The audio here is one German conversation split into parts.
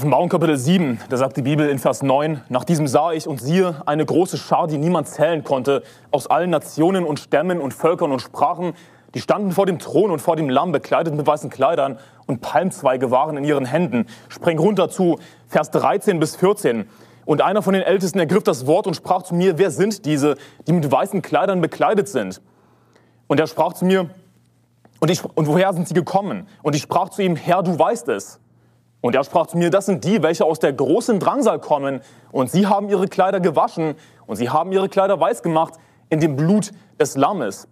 Offenbarung Kapitel 7, da sagt die Bibel in Vers 9, nach diesem sah ich und siehe eine große Schar, die niemand zählen konnte, aus allen Nationen und Stämmen und Völkern und Sprachen, die standen vor dem Thron und vor dem Lamm, bekleidet mit weißen Kleidern und Palmzweige waren in ihren Händen. Spreng runter zu Vers 13 bis 14. Und einer von den Ältesten ergriff das Wort und sprach zu mir, wer sind diese, die mit weißen Kleidern bekleidet sind? Und er sprach zu mir, und, ich, und woher sind sie gekommen? Und ich sprach zu ihm, Herr, du weißt es. Und er sprach zu mir, das sind die, welche aus der großen Drangsal kommen, und sie haben ihre Kleider gewaschen, und sie haben ihre Kleider weiß gemacht in dem Blut des Lammes.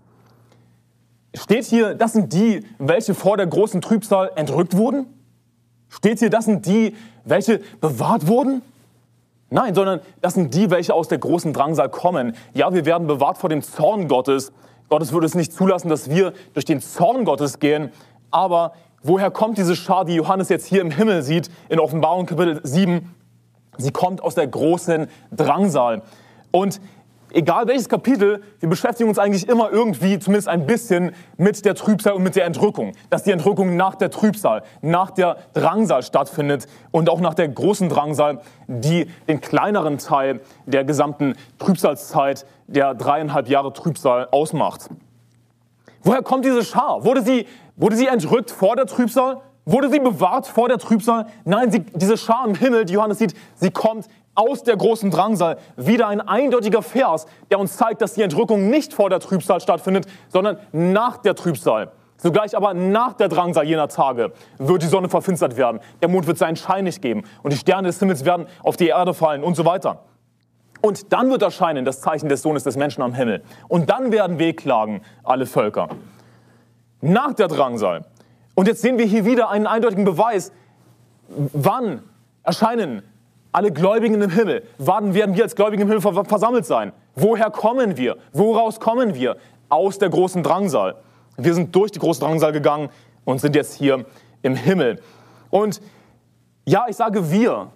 Steht hier, das sind die, welche vor der großen Trübsal entrückt wurden? Steht hier, das sind die, welche bewahrt wurden? Nein, sondern das sind die, welche aus der großen Drangsal kommen. Ja, wir werden bewahrt vor dem Zorn Gottes. Gottes würde es nicht zulassen, dass wir durch den Zorn Gottes gehen, aber Woher kommt diese Schar, die Johannes jetzt hier im Himmel sieht, in Offenbarung Kapitel 7? Sie kommt aus der großen Drangsal. Und egal welches Kapitel, wir beschäftigen uns eigentlich immer irgendwie, zumindest ein bisschen, mit der Trübsal und mit der Entrückung. Dass die Entrückung nach der Trübsal, nach der Drangsal stattfindet und auch nach der großen Drangsal, die den kleineren Teil der gesamten Trübsalzeit, der dreieinhalb Jahre Trübsal ausmacht. Woher kommt diese Schar? Wurde sie Wurde sie entrückt vor der Trübsal? Wurde sie bewahrt vor der Trübsal? Nein, sie, diese Schar im Himmel, die Johannes sieht, sie kommt aus der großen Drangsal. Wieder ein eindeutiger Vers, der uns zeigt, dass die Entrückung nicht vor der Trübsal stattfindet, sondern nach der Trübsal. Sogleich aber nach der Drangsal jener Tage wird die Sonne verfinstert werden, der Mond wird seinen Schein nicht geben und die Sterne des Himmels werden auf die Erde fallen und so weiter. Und dann wird erscheinen das Zeichen des Sohnes des Menschen am Himmel. Und dann werden wehklagen alle Völker nach der Drangsal. Und jetzt sehen wir hier wieder einen eindeutigen Beweis. Wann erscheinen alle Gläubigen im Himmel? Wann werden wir als Gläubige im Himmel versammelt sein? Woher kommen wir? Woraus kommen wir? Aus der großen Drangsal. Wir sind durch die große Drangsal gegangen und sind jetzt hier im Himmel. Und ja, ich sage wir,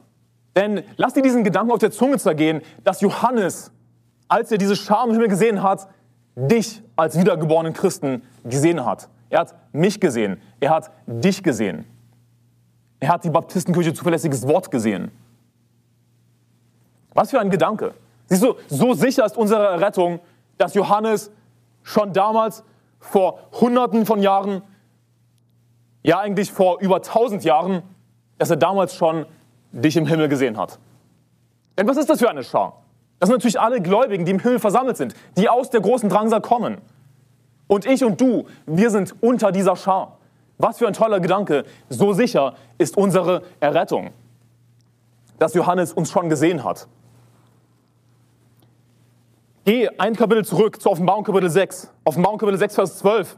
denn lass dir diesen Gedanken auf der Zunge zergehen, dass Johannes, als er diese Schar im Himmel gesehen hat, dich als wiedergeborenen Christen gesehen hat. Er hat mich gesehen. Er hat dich gesehen. Er hat die Baptistenkirche zuverlässiges Wort gesehen. Was für ein Gedanke. Siehst du, so sicher ist unsere Errettung, dass Johannes schon damals vor Hunderten von Jahren, ja eigentlich vor über tausend Jahren, dass er damals schon dich im Himmel gesehen hat. Denn was ist das für eine Schar? Das sind natürlich alle Gläubigen, die im Himmel versammelt sind, die aus der großen Drangsal kommen. Und ich und du, wir sind unter dieser Schar. Was für ein toller Gedanke. So sicher ist unsere Errettung, dass Johannes uns schon gesehen hat. Geh ein Kapitel zurück zu Offenbarung Kapitel 6. Offenbarung Kapitel 6, Vers 12.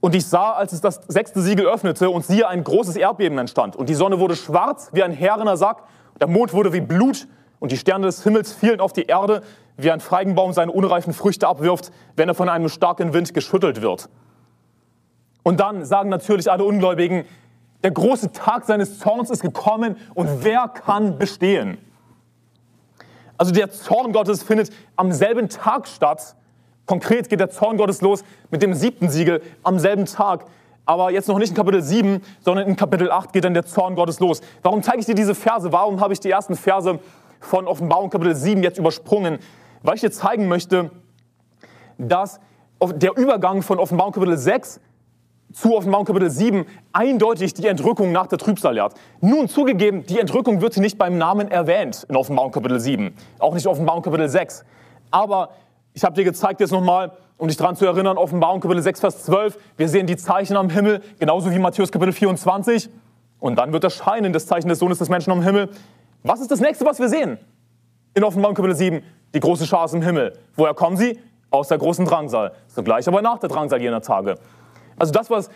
Und ich sah, als es das sechste Siegel öffnete, und siehe, ein großes Erdbeben entstand. Und die Sonne wurde schwarz wie ein härener Sack, der Mond wurde wie Blut, und die Sterne des Himmels fielen auf die Erde, wie ein Feigenbaum seine unreifen Früchte abwirft, wenn er von einem starken Wind geschüttelt wird. Und dann sagen natürlich alle Ungläubigen, der große Tag seines Zorns ist gekommen und wer kann bestehen? Also der Zorn Gottes findet am selben Tag statt. Konkret geht der Zorn Gottes los mit dem siebten Siegel am selben Tag. Aber jetzt noch nicht in Kapitel 7, sondern in Kapitel 8 geht dann der Zorn Gottes los. Warum zeige ich dir diese Verse? Warum habe ich die ersten Verse von Offenbarung Kapitel 7 jetzt übersprungen, weil ich dir zeigen möchte, dass der Übergang von Offenbarung Kapitel 6 zu Offenbarung Kapitel 7 eindeutig die Entrückung nach der Trübsal lehrt. Nun zugegeben, die Entrückung wird nicht beim Namen erwähnt in Offenbarung Kapitel 7, auch nicht Offenbarung Kapitel 6. Aber ich habe dir gezeigt jetzt nochmal, um dich daran zu erinnern, Offenbarung Kapitel 6, Vers 12, wir sehen die Zeichen am Himmel, genauso wie Matthäus Kapitel 24. Und dann wird erscheinen das Zeichen des Sohnes des Menschen am Himmel. Was ist das nächste, was wir sehen? In Offenbarung Kapitel 7, die große Schar ist im Himmel. Woher kommen sie? Aus der großen Drangsal. Sogleich aber nach der Drangsal jener Tage. Also das, was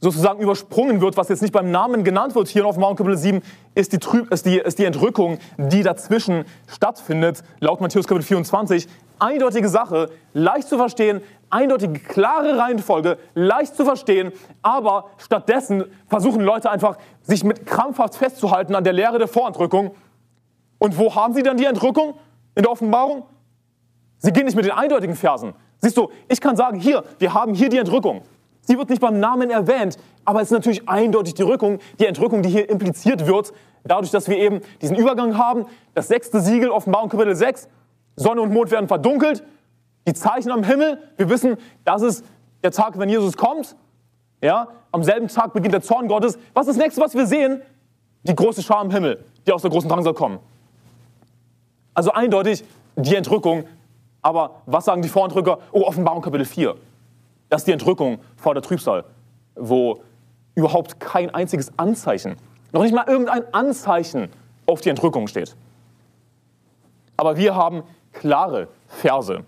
sozusagen übersprungen wird, was jetzt nicht beim Namen genannt wird hier in Offenbarung Kapitel 7, ist die, Trüb, ist, die, ist die Entrückung, die dazwischen stattfindet, laut Matthäus Kapitel 24. Eindeutige Sache, leicht zu verstehen, eindeutige, klare Reihenfolge, leicht zu verstehen, aber stattdessen versuchen Leute einfach, sich mit krampfhaft festzuhalten an der Lehre der Vorentrückung. Und wo haben sie dann die Entrückung in der Offenbarung? Sie gehen nicht mit den eindeutigen Versen. Siehst du, ich kann sagen, hier, wir haben hier die Entrückung. Sie wird nicht beim Namen erwähnt, aber es ist natürlich eindeutig die Rückung, die Entrückung, die hier impliziert wird, dadurch, dass wir eben diesen Übergang haben, das sechste Siegel, Offenbarung Kapitel 6, Sonne und Mond werden verdunkelt, die Zeichen am Himmel, wir wissen, das ist der Tag, wenn Jesus kommt. Ja, am selben Tag beginnt der Zorn Gottes. Was ist das nächste, was wir sehen? Die große Schar im Himmel, die aus der großen Drangsal kommen. Also eindeutig die Entrückung. Aber was sagen die Vorentrücker? Oh, Offenbarung Kapitel 4. Das ist die Entrückung vor der Trübsal, wo überhaupt kein einziges Anzeichen, noch nicht mal irgendein Anzeichen auf die Entrückung steht. Aber wir haben klare Verse,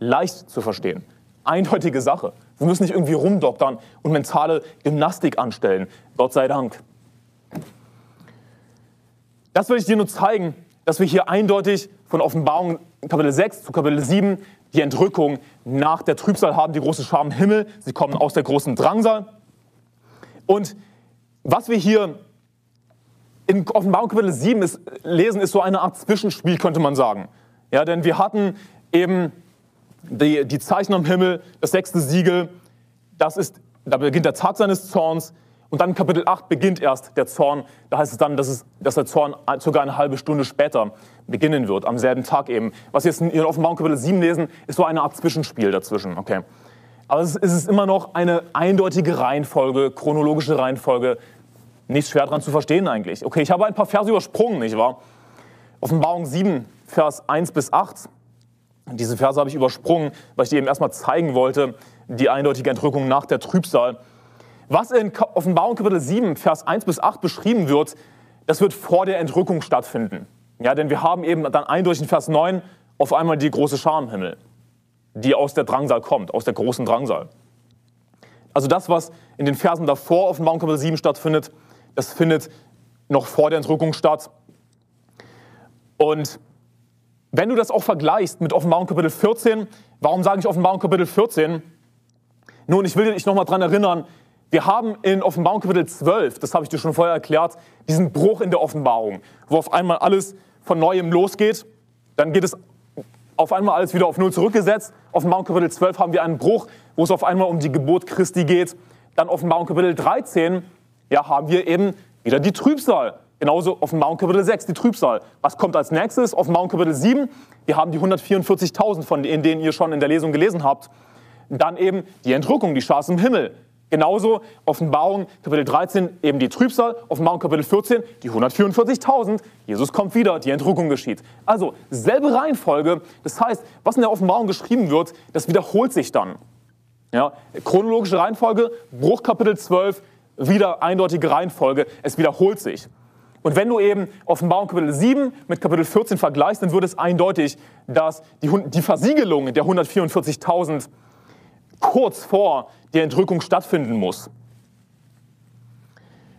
leicht zu verstehen, eindeutige Sache. Wir müssen nicht irgendwie rumdoktern und mentale Gymnastik anstellen. Gott sei Dank. Das will ich dir nur zeigen, dass wir hier eindeutig von Offenbarung Kapitel 6 zu Kapitel 7 die Entrückung nach der Trübsal haben, die große Schar im Himmel. Sie kommen aus der großen Drangsal. Und was wir hier in Offenbarung Kapitel 7 ist, lesen, ist so eine Art Zwischenspiel, könnte man sagen. Ja, denn wir hatten eben die, die Zeichen am Himmel, das sechste Siegel, das ist, da beginnt der Tag seines Zorns. Und dann Kapitel 8 beginnt erst der Zorn. Da heißt es dann, dass, es, dass der Zorn sogar eine halbe Stunde später beginnen wird, am selben Tag eben. Was wir jetzt in Offenbarung Kapitel 7 lesen, ist so eine Art Zwischenspiel dazwischen. Okay. Aber es ist immer noch eine eindeutige Reihenfolge, chronologische Reihenfolge. Nicht schwer daran zu verstehen eigentlich. Okay, ich habe ein paar Verse übersprungen, nicht wahr? Offenbarung 7, Vers 1 bis 8. Diese Verse habe ich übersprungen, weil ich dir eben erstmal zeigen wollte, die eindeutige Entrückung nach der Trübsal. Was in Offenbarung Kapitel 7, Vers 1 bis 8 beschrieben wird, das wird vor der Entrückung stattfinden. Ja, denn wir haben eben dann eindeutig in Vers 9 auf einmal die große Schar im Himmel die aus der Drangsal kommt, aus der großen Drangsal. Also das, was in den Versen davor Offenbarung Kapitel 7 stattfindet, das findet noch vor der Entrückung statt. Und wenn du das auch vergleichst mit Offenbarung Kapitel 14, warum sage ich Offenbarung Kapitel 14? Nun, ich will dich nochmal daran erinnern, wir haben in Offenbarung Kapitel 12, das habe ich dir schon vorher erklärt, diesen Bruch in der Offenbarung, wo auf einmal alles von neuem losgeht. Dann geht es auf einmal alles wieder auf Null zurückgesetzt. Offenbarung Kapitel 12 haben wir einen Bruch, wo es auf einmal um die Geburt Christi geht. Dann Offenbarung Kapitel 13, ja, haben wir eben wieder die Trübsal. Genauso Offenbarung Kapitel 6, die Trübsal. Was kommt als nächstes? Offenbarung Kapitel 7, wir haben die 144.000, von denen ihr schon in der Lesung gelesen habt. Dann eben die Entrückung, die Schaß im Himmel. Genauso Offenbarung Kapitel 13 eben die Trübsal, Offenbarung Kapitel 14 die 144.000. Jesus kommt wieder, die Entrückung geschieht. Also selbe Reihenfolge. Das heißt, was in der Offenbarung geschrieben wird, das wiederholt sich dann. Ja, chronologische Reihenfolge, Bruch Kapitel 12, wieder eindeutige Reihenfolge. Es wiederholt sich. Und wenn du eben Offenbarung Kapitel 7 mit Kapitel 14 vergleichst, dann wird es eindeutig, dass die, die Versiegelung der 144.000 kurz vor der Entrückung stattfinden muss.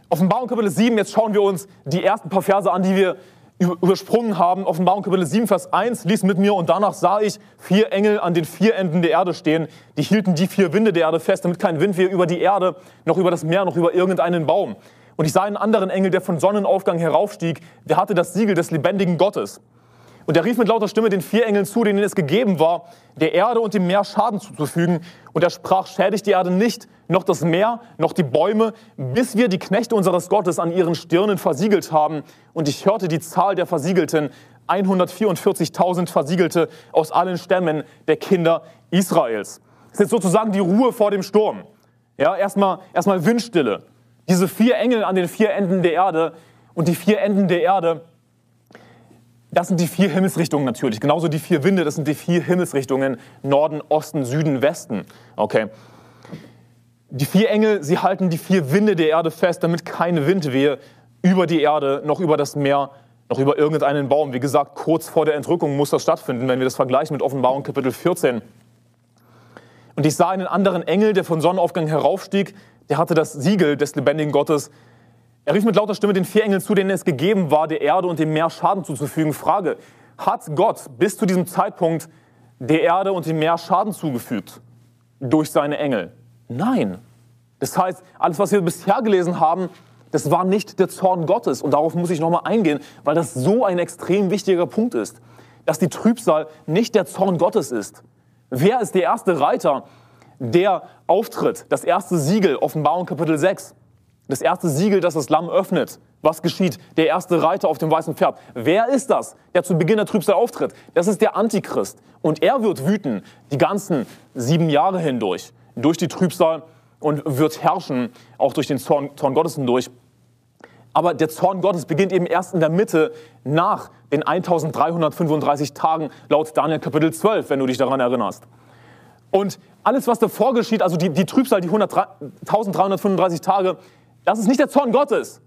Offenbarung Kapitel 7, jetzt schauen wir uns die ersten paar Verse an, die wir übersprungen haben. Offenbarung Kapitel 7, Vers 1, lies mit mir und danach sah ich vier Engel an den vier Enden der Erde stehen. Die hielten die vier Winde der Erde fest, damit kein Wind weh über die Erde, noch über das Meer, noch über irgendeinen Baum. Und ich sah einen anderen Engel, der von Sonnenaufgang heraufstieg, der hatte das Siegel des lebendigen Gottes. Und er rief mit lauter Stimme den vier Engeln zu, denen es gegeben war, der Erde und dem Meer Schaden zuzufügen. Und er sprach, schädigt die Erde nicht, noch das Meer, noch die Bäume, bis wir die Knechte unseres Gottes an ihren Stirnen versiegelt haben. Und ich hörte die Zahl der Versiegelten, 144.000 Versiegelte aus allen Stämmen der Kinder Israels. Das ist sozusagen die Ruhe vor dem Sturm. Ja, erstmal, erstmal Windstille. Diese vier Engel an den vier Enden der Erde und die vier Enden der Erde, das sind die vier Himmelsrichtungen natürlich. Genauso die vier Winde, das sind die vier Himmelsrichtungen Norden, Osten, Süden, Westen. Okay. Die vier Engel, sie halten die vier Winde der Erde fest, damit keine Windwehe über die Erde, noch über das Meer, noch über irgendeinen Baum. Wie gesagt, kurz vor der Entrückung muss das stattfinden, wenn wir das vergleichen mit Offenbarung Kapitel 14. Und ich sah einen anderen Engel, der von Sonnenaufgang heraufstieg, der hatte das Siegel des lebendigen Gottes er rief mit lauter Stimme den vier Engeln zu, denen es gegeben war, der Erde und dem Meer Schaden zuzufügen. Frage, hat Gott bis zu diesem Zeitpunkt der Erde und dem Meer Schaden zugefügt durch seine Engel? Nein. Das heißt, alles, was wir bisher gelesen haben, das war nicht der Zorn Gottes. Und darauf muss ich nochmal eingehen, weil das so ein extrem wichtiger Punkt ist, dass die Trübsal nicht der Zorn Gottes ist. Wer ist der erste Reiter, der auftritt? Das erste Siegel, Offenbarung Kapitel 6. Das erste Siegel, das das Lamm öffnet, Was geschieht? Der erste Reiter auf dem weißen Pferd. Wer ist das, der zu Beginn der Trübsal auftritt? Das ist der Antichrist. Und er wird wüten die ganzen sieben Jahre hindurch, durch die Trübsal und wird herrschen, auch durch den Zorn, Zorn Gottes hindurch. Aber der Zorn Gottes beginnt eben erst in der Mitte nach den 1335 Tagen laut Daniel Kapitel 12, wenn du dich daran erinnerst. Und alles, was davor geschieht, also die, die Trübsal, die 1335 Tage, das ist nicht der Zorn Gottes.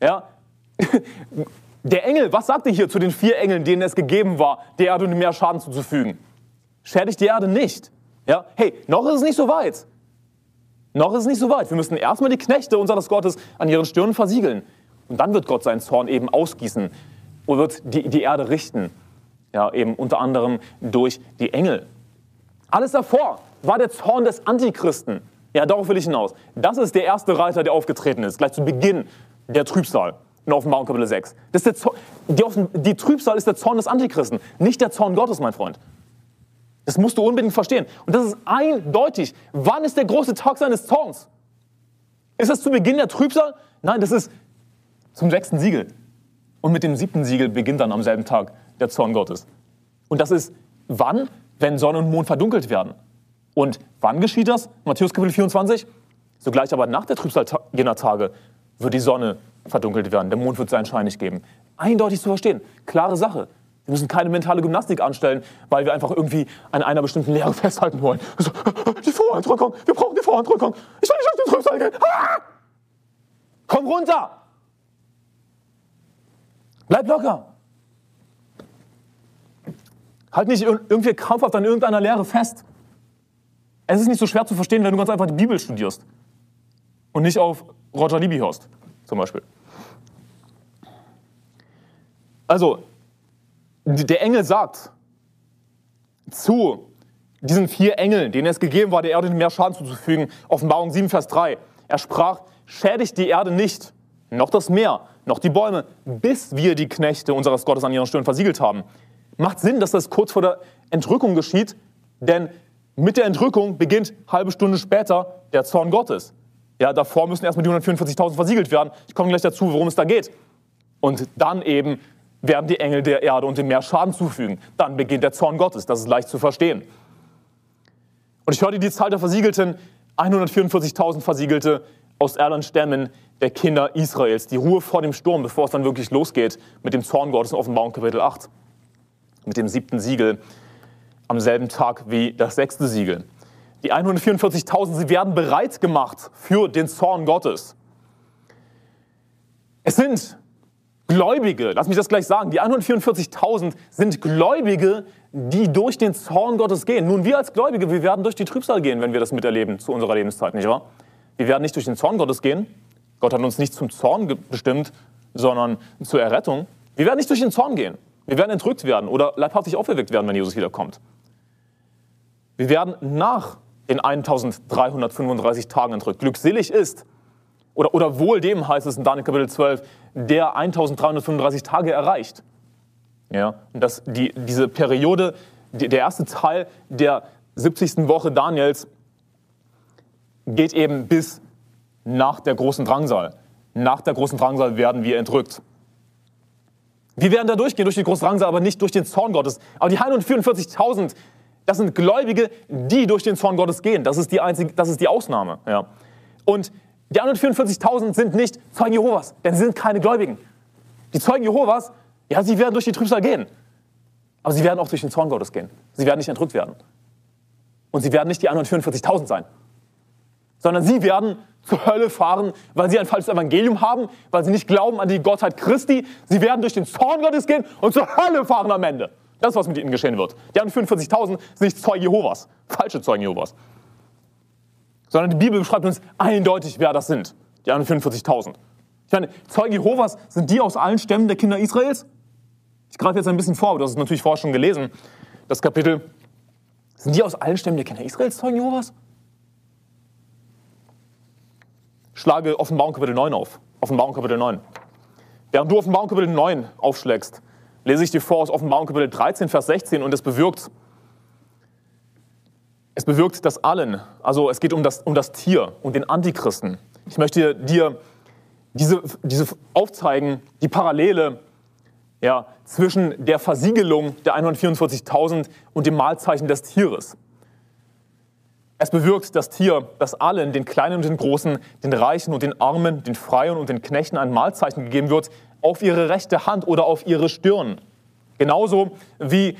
Ja? Der Engel, was sagt er hier zu den vier Engeln, denen es gegeben war, der Erde mehr Schaden zuzufügen? Schädigt die Erde nicht. Ja? Hey, noch ist es nicht so weit. Noch ist es nicht so weit. Wir müssen erstmal die Knechte unseres Gottes an ihren Stirnen versiegeln. Und dann wird Gott seinen Zorn eben ausgießen und wird die, die Erde richten. Ja, eben unter anderem durch die Engel. Alles davor war der Zorn des Antichristen. Ja, darauf will ich hinaus. Das ist der erste Reiter, der aufgetreten ist, gleich zu Beginn der Trübsal in Offenbarung Kapitel 6. Das ist der die, die Trübsal ist der Zorn des Antichristen, nicht der Zorn Gottes, mein Freund. Das musst du unbedingt verstehen. Und das ist eindeutig. Wann ist der große Tag seines Zorns? Ist das zu Beginn der Trübsal? Nein, das ist zum sechsten Siegel. Und mit dem siebten Siegel beginnt dann am selben Tag der Zorn Gottes. Und das ist wann? Wenn Sonne und Mond verdunkelt werden. Und wann geschieht das? Matthäus Kapitel 24. Sogleich aber nach der Trübsal jener Tage wird die Sonne verdunkelt werden. Der Mond wird seinen Schein nicht geben. Eindeutig zu verstehen. Klare Sache. Wir müssen keine mentale Gymnastik anstellen, weil wir einfach irgendwie an einer bestimmten Lehre festhalten wollen. So, die Vorhandrückung, wir brauchen die Vorhandrückung. Ich will nicht auf den Trübsal gehen. Ah! Komm runter! Bleib locker! Halt nicht irgendwie krampfhaft an irgendeiner Lehre fest. Es ist nicht so schwer zu verstehen, wenn du ganz einfach die Bibel studierst und nicht auf Roger Libby hörst, zum Beispiel. Also, der Engel sagt zu diesen vier Engeln, denen es gegeben war, der Erde mehr Schaden zuzufügen, Offenbarung 7, Vers 3. Er sprach, schädigt die Erde nicht, noch das Meer, noch die Bäume, bis wir die Knechte unseres Gottes an ihren Stirn versiegelt haben. Macht Sinn, dass das kurz vor der Entrückung geschieht, denn mit der Entrückung beginnt halbe Stunde später der Zorn Gottes. Ja, davor müssen erstmal die 144.000 versiegelt werden. Ich komme gleich dazu, worum es da geht. Und dann eben werden die Engel der Erde und dem Meer Schaden zufügen. Dann beginnt der Zorn Gottes. Das ist leicht zu verstehen. Und ich hörte die Zahl der Versiegelten, 144.000 Versiegelte aus allen Stämmen der Kinder Israels. Die Ruhe vor dem Sturm, bevor es dann wirklich losgeht mit dem Zorn Gottes in Offenbarung Kapitel 8. Mit dem siebten Siegel am selben Tag wie das sechste Siegel. Die 144.000, sie werden bereit gemacht für den Zorn Gottes. Es sind Gläubige, lass mich das gleich sagen, die 144.000 sind Gläubige, die durch den Zorn Gottes gehen. Nun, wir als Gläubige, wir werden durch die Trübsal gehen, wenn wir das miterleben zu unserer Lebenszeit, nicht wahr? Wir werden nicht durch den Zorn Gottes gehen. Gott hat uns nicht zum Zorn bestimmt, sondern zur Errettung. Wir werden nicht durch den Zorn gehen. Wir werden entrückt werden oder leibhaftig auferweckt werden, wenn Jesus wiederkommt. Wir werden nach den 1335 Tagen entrückt. Glückselig ist, oder, oder wohl dem heißt es in Daniel Kapitel 12, der 1335 Tage erreicht. Ja, und dass die, diese Periode, die, der erste Teil der 70. Woche Daniels geht eben bis nach der großen Drangsal. Nach der großen Drangsal werden wir entrückt. Wir werden da durchgehen, durch die große Drangsal, aber nicht durch den Zorn Gottes. Aber die 144.000, das sind Gläubige, die durch den Zorn Gottes gehen. Das ist die, einzige, das ist die Ausnahme. Ja. Und die 144.000 sind nicht Zeugen Jehovas, denn sie sind keine Gläubigen. Die Zeugen Jehovas, ja, sie werden durch die Trübsal gehen. Aber sie werden auch durch den Zorn Gottes gehen. Sie werden nicht entrückt werden. Und sie werden nicht die 144.000 sein, sondern sie werden zur Hölle fahren, weil sie ein falsches Evangelium haben, weil sie nicht glauben an die Gottheit Christi. Sie werden durch den Zorn Gottes gehen und zur Hölle fahren am Ende. Das ist, was mit ihnen geschehen wird. Die 144.000 sind nicht Zeugen Jehovas, falsche Zeugen Jehovas sondern die Bibel beschreibt uns eindeutig, wer das sind, die 144.000. Ich meine, Zeugen Jehovas sind die aus allen Stämmen der Kinder Israels? Ich greife jetzt ein bisschen vor, aber das ist natürlich vorher schon gelesen, das Kapitel. Sind die aus allen Stämmen der Kinder Israels Zeugen Jehovas? Schlage Offenbarung Kapitel 9 auf. Offenbarung Kapitel 9. Während du Offenbarung Kapitel 9 aufschlägst, lese ich dir vor aus Offenbarung Kapitel 13, Vers 16 und es bewirkt es bewirkt das allen. Also es geht um das, um das Tier und den Antichristen. Ich möchte dir diese, diese aufzeigen die Parallele ja, zwischen der Versiegelung der 144.000 und dem Mahlzeichen des Tieres. Es bewirkt das Tier, dass allen, den Kleinen und den Großen, den Reichen und den Armen, den Freien und den Knechten ein Mahlzeichen gegeben wird, auf ihre rechte Hand oder auf ihre Stirn. Genauso wie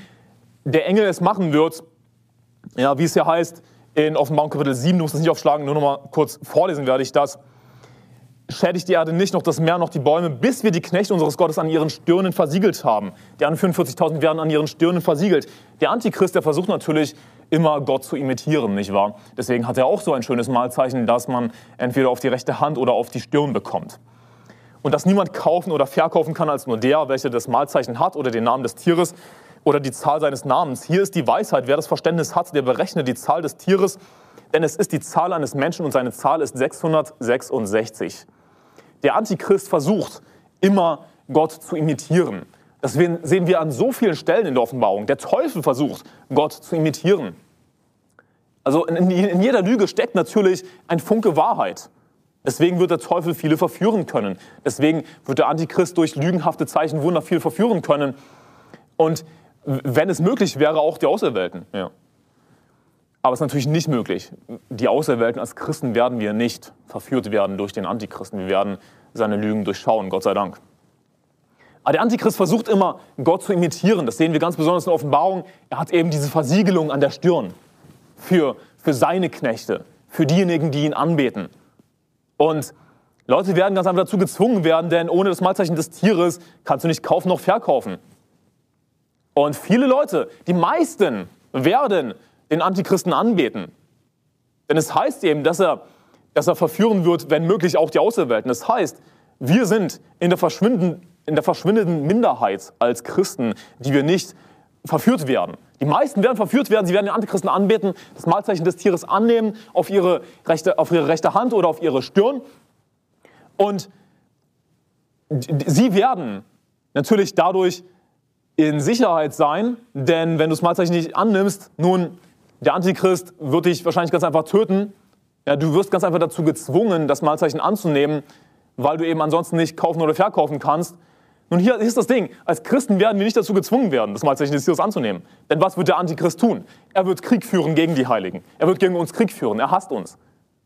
der Engel es machen wird, ja, wie es ja heißt in Offenbarung Kapitel 7, du musst es nicht aufschlagen, nur noch mal kurz vorlesen werde ich das schädigt die Erde nicht, noch das Meer, noch die Bäume, bis wir die Knechte unseres Gottes an ihren Stirnen versiegelt haben. Die 41.000 werden an ihren Stirnen versiegelt. Der Antichrist, der versucht natürlich immer Gott zu imitieren, nicht wahr? Deswegen hat er auch so ein schönes Malzeichen, das man entweder auf die rechte Hand oder auf die Stirn bekommt. Und das niemand kaufen oder verkaufen kann als nur der, welcher das Malzeichen hat oder den Namen des Tieres oder die Zahl seines Namens. Hier ist die Weisheit. Wer das Verständnis hat, der berechnet die Zahl des Tieres, denn es ist die Zahl eines Menschen und seine Zahl ist 666. Der Antichrist versucht immer Gott zu imitieren. Das sehen wir an so vielen Stellen in der Offenbarung. Der Teufel versucht, Gott zu imitieren. Also in, jeder Lüge steckt natürlich ein Funke Wahrheit. Deswegen wird der Teufel viele verführen können. Deswegen wird der Antichrist durch lügenhafte Zeichen Wunder viel verführen können. Und wenn es möglich wäre, auch die Auserwählten. Ja. Aber es ist natürlich nicht möglich. Die Auserwählten als Christen werden wir nicht verführt werden durch den Antichristen. Wir werden seine Lügen durchschauen, Gott sei Dank. Aber der Antichrist versucht immer, Gott zu imitieren. Das sehen wir ganz besonders in der Offenbarung. Er hat eben diese Versiegelung an der Stirn für, für seine Knechte, für diejenigen, die ihn anbeten. Und Leute werden ganz einfach dazu gezwungen werden, denn ohne das Malzeichen des Tieres kannst du nicht kaufen noch verkaufen. Und viele Leute, die meisten, werden den Antichristen anbeten. Denn es heißt eben, dass er, dass er verführen wird, wenn möglich auch die Auserwählten. Das heißt, wir sind in der, verschwinden, in der verschwindenden Minderheit als Christen, die wir nicht verführt werden. Die meisten werden verführt werden, sie werden den Antichristen anbeten, das Malzeichen des Tieres annehmen, auf ihre rechte, auf ihre rechte Hand oder auf ihre Stirn. Und sie werden natürlich dadurch in Sicherheit sein, denn wenn du das Malzeichen nicht annimmst, nun der Antichrist wird dich wahrscheinlich ganz einfach töten. Ja, du wirst ganz einfach dazu gezwungen, das Malzeichen anzunehmen, weil du eben ansonsten nicht kaufen oder verkaufen kannst. Nun, hier ist das Ding. Als Christen werden wir nicht dazu gezwungen werden, das Malzeichen des Tieres anzunehmen. Denn was wird der Antichrist tun? Er wird Krieg führen gegen die Heiligen. Er wird gegen uns Krieg führen. Er hasst uns.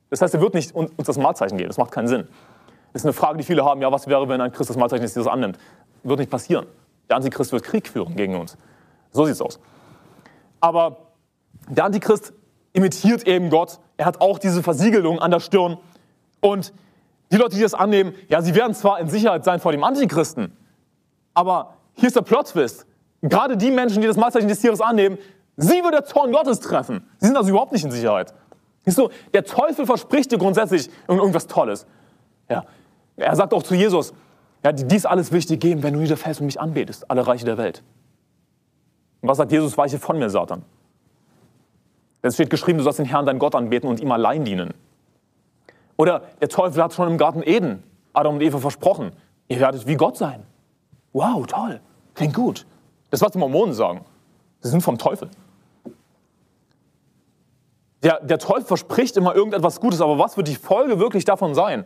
Das heißt, er wird nicht uns das Malzeichen geben. Das macht keinen Sinn. Das ist eine Frage, die viele haben. Ja, was wäre, wenn ein Christ das Malzeichen des Tieres annimmt? Wird nicht passieren. Der Antichrist wird Krieg führen gegen uns. So sieht es aus. Aber der Antichrist imitiert eben Gott. Er hat auch diese Versiegelung an der Stirn. Und die Leute, die das annehmen, ja, sie werden zwar in Sicherheit sein vor dem Antichristen, aber hier ist der Plot-Twist. Gerade die Menschen, die das Mahlzeichen des Tieres annehmen, sie wird der Zorn Gottes treffen. Sie sind also überhaupt nicht in Sicherheit. Siehst du, der Teufel verspricht dir grundsätzlich irgendwas Tolles. Ja. Er sagt auch zu Jesus, ja, dies alles will ich dir geben, wenn du niederfällst und mich anbetest, alle Reiche der Welt. Und was sagt Jesus? Weiche von mir, Satan. Es steht geschrieben, du sollst den Herrn, deinen Gott anbeten und ihm allein dienen. Oder der Teufel hat schon im Garten Eden Adam und Eva versprochen, ihr werdet wie Gott sein. Wow, toll, klingt gut. Das, was die Mormonen sagen, sie sind vom Teufel. Der, der Teufel verspricht immer irgendetwas Gutes, aber was wird die Folge wirklich davon sein?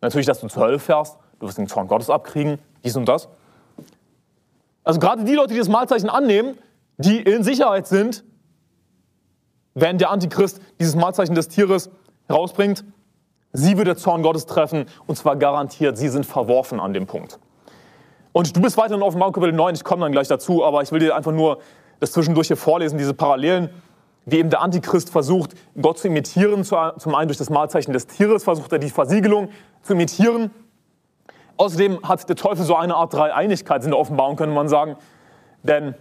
Natürlich, dass du zur Hölle fährst, du wirst den Zorn Gottes abkriegen, dies und das. Also gerade die Leute, die das Malzeichen annehmen, die in Sicherheit sind, wenn der Antichrist dieses Malzeichen des Tieres herausbringt, sie wird der Zorn Gottes treffen und zwar garantiert, sie sind verworfen an dem Punkt. Und du bist weiterhin auf Markus Kapitel 9, ich komme dann gleich dazu, aber ich will dir einfach nur das zwischendurch hier vorlesen, diese Parallelen, wie eben der Antichrist versucht, Gott zu imitieren. Zum einen durch das Malzeichen des Tieres versucht er die Versiegelung zu imitieren. Außerdem hat der Teufel so eine Art Dreieinigkeit in der Offenbarung, könnte man sagen. Denn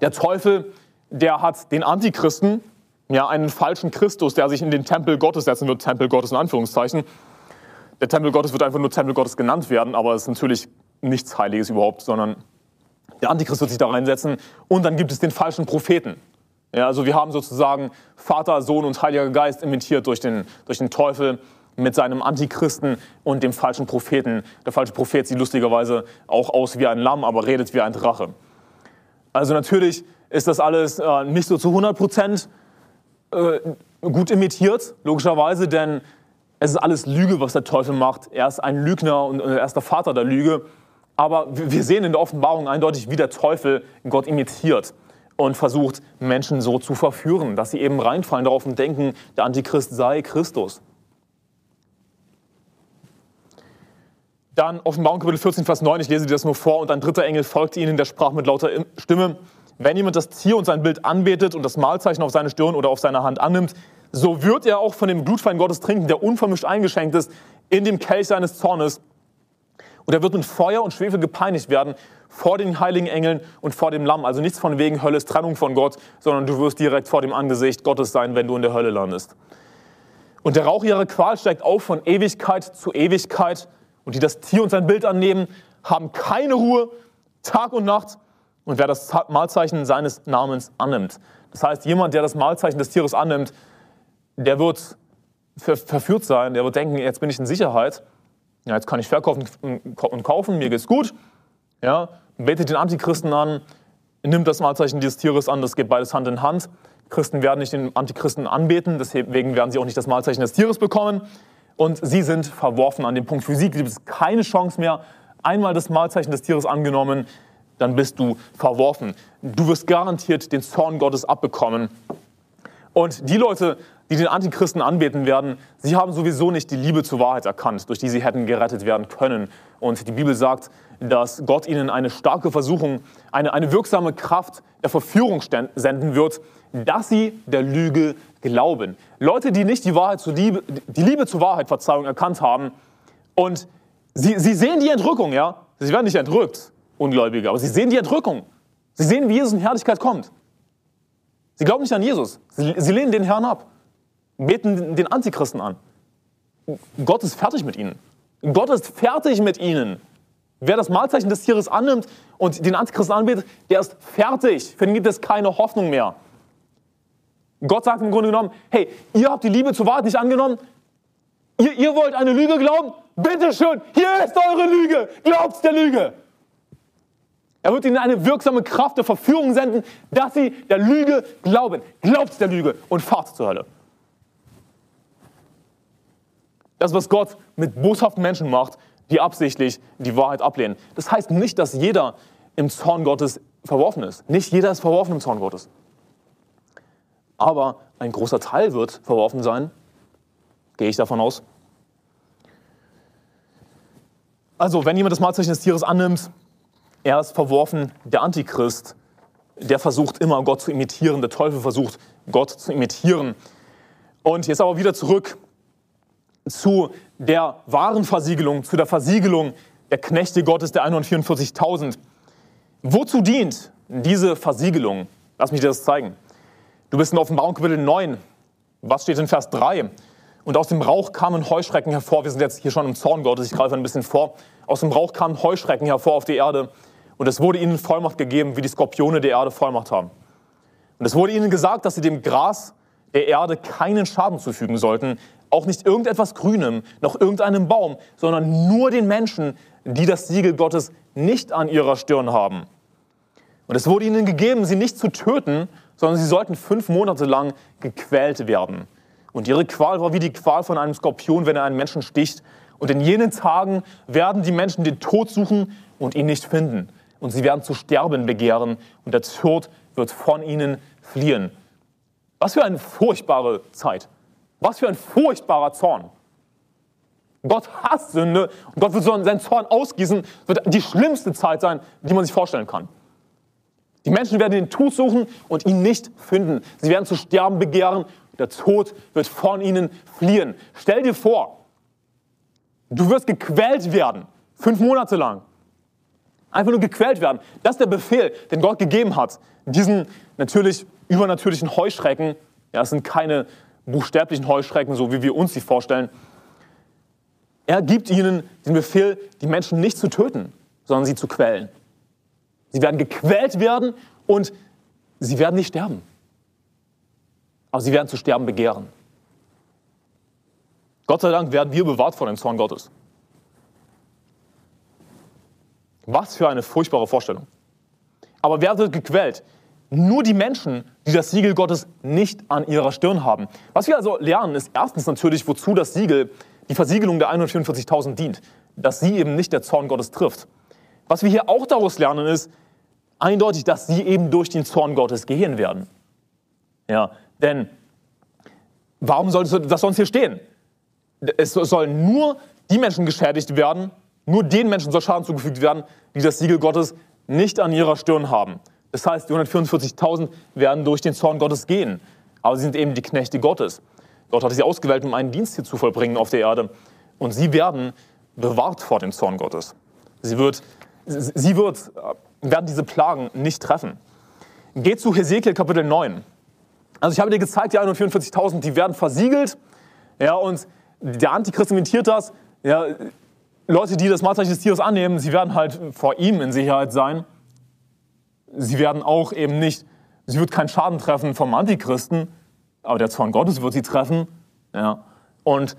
der Teufel, der hat den Antichristen, ja, einen falschen Christus, der sich in den Tempel Gottes setzen wird, Tempel Gottes in Anführungszeichen. Der Tempel Gottes wird einfach nur Tempel Gottes genannt werden, aber es ist natürlich nichts Heiliges überhaupt, sondern der Antichrist wird sich da reinsetzen und dann gibt es den falschen Propheten. Ja, also wir haben sozusagen Vater, Sohn und Heiliger Geist imitiert durch den, durch den Teufel mit seinem Antichristen und dem falschen Propheten. Der falsche Prophet sieht lustigerweise auch aus wie ein Lamm, aber redet wie ein Drache. Also natürlich ist das alles äh, nicht so zu 100 Prozent äh, gut imitiert, logischerweise, denn es ist alles Lüge, was der Teufel macht. Er ist ein Lügner und er ist der Vater der Lüge. Aber wir sehen in der Offenbarung eindeutig, wie der Teufel Gott imitiert und versucht, Menschen so zu verführen, dass sie eben reinfallen darauf und denken, der Antichrist sei Christus. Dann Offenbarung Kapitel 14, Vers 9, ich lese dir das nur vor. Und ein dritter Engel folgte ihnen, der sprach mit lauter Stimme, wenn jemand das Tier und sein Bild anbetet und das Mahlzeichen auf seine Stirn oder auf seine Hand annimmt, so wird er auch von dem Blutfein Gottes trinken, der unvermischt eingeschenkt ist, in dem Kelch seines Zornes. Und er wird mit Feuer und Schwefel gepeinigt werden vor den heiligen Engeln und vor dem Lamm. Also nichts von wegen Hölles Trennung von Gott, sondern du wirst direkt vor dem Angesicht Gottes sein, wenn du in der Hölle landest. Und der Rauch ihrer Qual steigt auf von Ewigkeit zu Ewigkeit. Und die das Tier und sein Bild annehmen, haben keine Ruhe, Tag und Nacht und wer das Mahlzeichen seines Namens annimmt. Das heißt, jemand, der das Mahlzeichen des Tieres annimmt, der wird verführt sein, der wird denken, jetzt bin ich in Sicherheit, ja, jetzt kann ich verkaufen und kaufen, mir geht's gut, ja, betet den Antichristen an, nimmt das Mahlzeichen dieses Tieres an, das geht beides Hand in Hand. Christen werden nicht den Antichristen anbeten, deswegen werden sie auch nicht das Mahlzeichen des Tieres bekommen. Und sie sind verworfen an dem Punkt. Sie gibt es keine Chance mehr. Einmal das Mahlzeichen des Tieres angenommen, dann bist du verworfen. Du wirst garantiert den Zorn Gottes abbekommen. Und die Leute, die den Antichristen anbeten werden, sie haben sowieso nicht die Liebe zur Wahrheit erkannt, durch die sie hätten gerettet werden können. Und die Bibel sagt, dass Gott ihnen eine starke Versuchung, eine, eine wirksame Kraft der Verführung senden wird, dass sie der Lüge glauben. Leute, die nicht die, Wahrheit zur Liebe, die Liebe zur Wahrheit, Verzeihung, erkannt haben und sie, sie sehen die Entrückung, ja? Sie werden nicht entrückt. Ungläubige. Aber sie sehen die Entrückung. Sie sehen, wie Jesus in Herrlichkeit kommt. Sie glauben nicht an Jesus. Sie, sie lehnen den Herrn ab. Beten den Antichristen an. Gott ist fertig mit ihnen. Gott ist fertig mit ihnen. Wer das Mahlzeichen des Tieres annimmt und den Antichristen anbetet, der ist fertig. Für den gibt es keine Hoffnung mehr. Gott sagt im Grunde genommen, hey, ihr habt die Liebe zur Wahrheit nicht angenommen. Ihr, ihr wollt eine Lüge glauben? Bitteschön, hier ist eure Lüge. Glaubt der Lüge. Er wird ihnen eine wirksame Kraft der Verführung senden, dass sie der Lüge glauben. Glaubt der Lüge und fahrt zur Hölle. Das, was Gott mit boshaften Menschen macht, die absichtlich die Wahrheit ablehnen. Das heißt nicht, dass jeder im Zorn Gottes verworfen ist. Nicht jeder ist verworfen im Zorn Gottes. Aber ein großer Teil wird verworfen sein. Gehe ich davon aus. Also, wenn jemand das Mahlzeichen des Tieres annimmt, er ist verworfen, der Antichrist, der versucht immer Gott zu imitieren, der Teufel versucht Gott zu imitieren. Und jetzt aber wieder zurück zu der wahren Versiegelung, zu der Versiegelung der Knechte Gottes, der 144.000. Wozu dient diese Versiegelung? Lass mich dir das zeigen. Du bist in Offenbarung Kapitel 9. Was steht in Vers 3? Und aus dem Rauch kamen Heuschrecken hervor. Wir sind jetzt hier schon im Zorn Gottes, ich greife ein bisschen vor. Aus dem Rauch kamen Heuschrecken hervor auf die Erde. Und es wurde ihnen Vollmacht gegeben, wie die Skorpione der Erde Vollmacht haben. Und es wurde ihnen gesagt, dass sie dem Gras der Erde keinen Schaden zufügen sollten, auch nicht irgendetwas Grünem, noch irgendeinem Baum, sondern nur den Menschen, die das Siegel Gottes nicht an ihrer Stirn haben. Und es wurde ihnen gegeben, sie nicht zu töten, sondern sie sollten fünf Monate lang gequält werden. Und ihre Qual war wie die Qual von einem Skorpion, wenn er einen Menschen sticht. Und in jenen Tagen werden die Menschen den Tod suchen und ihn nicht finden und sie werden zu sterben begehren und der Tod wird von ihnen fliehen. Was für eine furchtbare Zeit. Was für ein furchtbarer Zorn. Gott hasst Sünde und Gott wird seinen Zorn ausgießen. Wird die schlimmste Zeit sein, die man sich vorstellen kann. Die Menschen werden den Tod suchen und ihn nicht finden. Sie werden zu sterben begehren. Der Tod wird von ihnen fliehen. Stell dir vor, du wirst gequält werden, fünf Monate lang. Einfach nur gequält werden. Das ist der Befehl, den Gott gegeben hat. Diesen natürlich übernatürlichen Heuschrecken, ja, es sind keine buchstäblichen Heuschrecken, so wie wir uns sie vorstellen. Er gibt ihnen den Befehl, die Menschen nicht zu töten, sondern sie zu quälen. Sie werden gequält werden und sie werden nicht sterben. Aber sie werden zu sterben begehren. Gott sei Dank werden wir bewahrt vor dem Zorn Gottes. Was für eine furchtbare Vorstellung. Aber wer wird gequält? Nur die Menschen, die das Siegel Gottes nicht an ihrer Stirn haben. Was wir also lernen, ist erstens natürlich, wozu das Siegel die Versiegelung der 144.000 dient, dass sie eben nicht der Zorn Gottes trifft. Was wir hier auch daraus lernen, ist eindeutig, dass sie eben durch den Zorn Gottes gehen werden. Ja, denn warum sollte das sonst hier stehen? Es sollen nur die Menschen geschädigt werden, nur den Menschen soll Schaden zugefügt werden, die das Siegel Gottes nicht an ihrer Stirn haben. Das heißt, die 144.000 werden durch den Zorn Gottes gehen. Aber sie sind eben die Knechte Gottes. Gott hat sie ausgewählt, um einen Dienst hier zu vollbringen auf der Erde. Und sie werden bewahrt vor dem Zorn Gottes. Sie wird, sie wird, äh, werden diese Plagen nicht treffen. Geht zu Hesekiel Kapitel 9. Also ich habe dir gezeigt, die 144.000, die werden versiegelt. Ja, und der Antichrist imitiert das. Ja, Leute, die das Marktzeichen des Tieres annehmen, sie werden halt vor ihm in Sicherheit sein. Sie werden auch eben nicht, sie wird keinen Schaden treffen vom Antichristen, aber der Zorn Gottes wird sie treffen. Ja. Und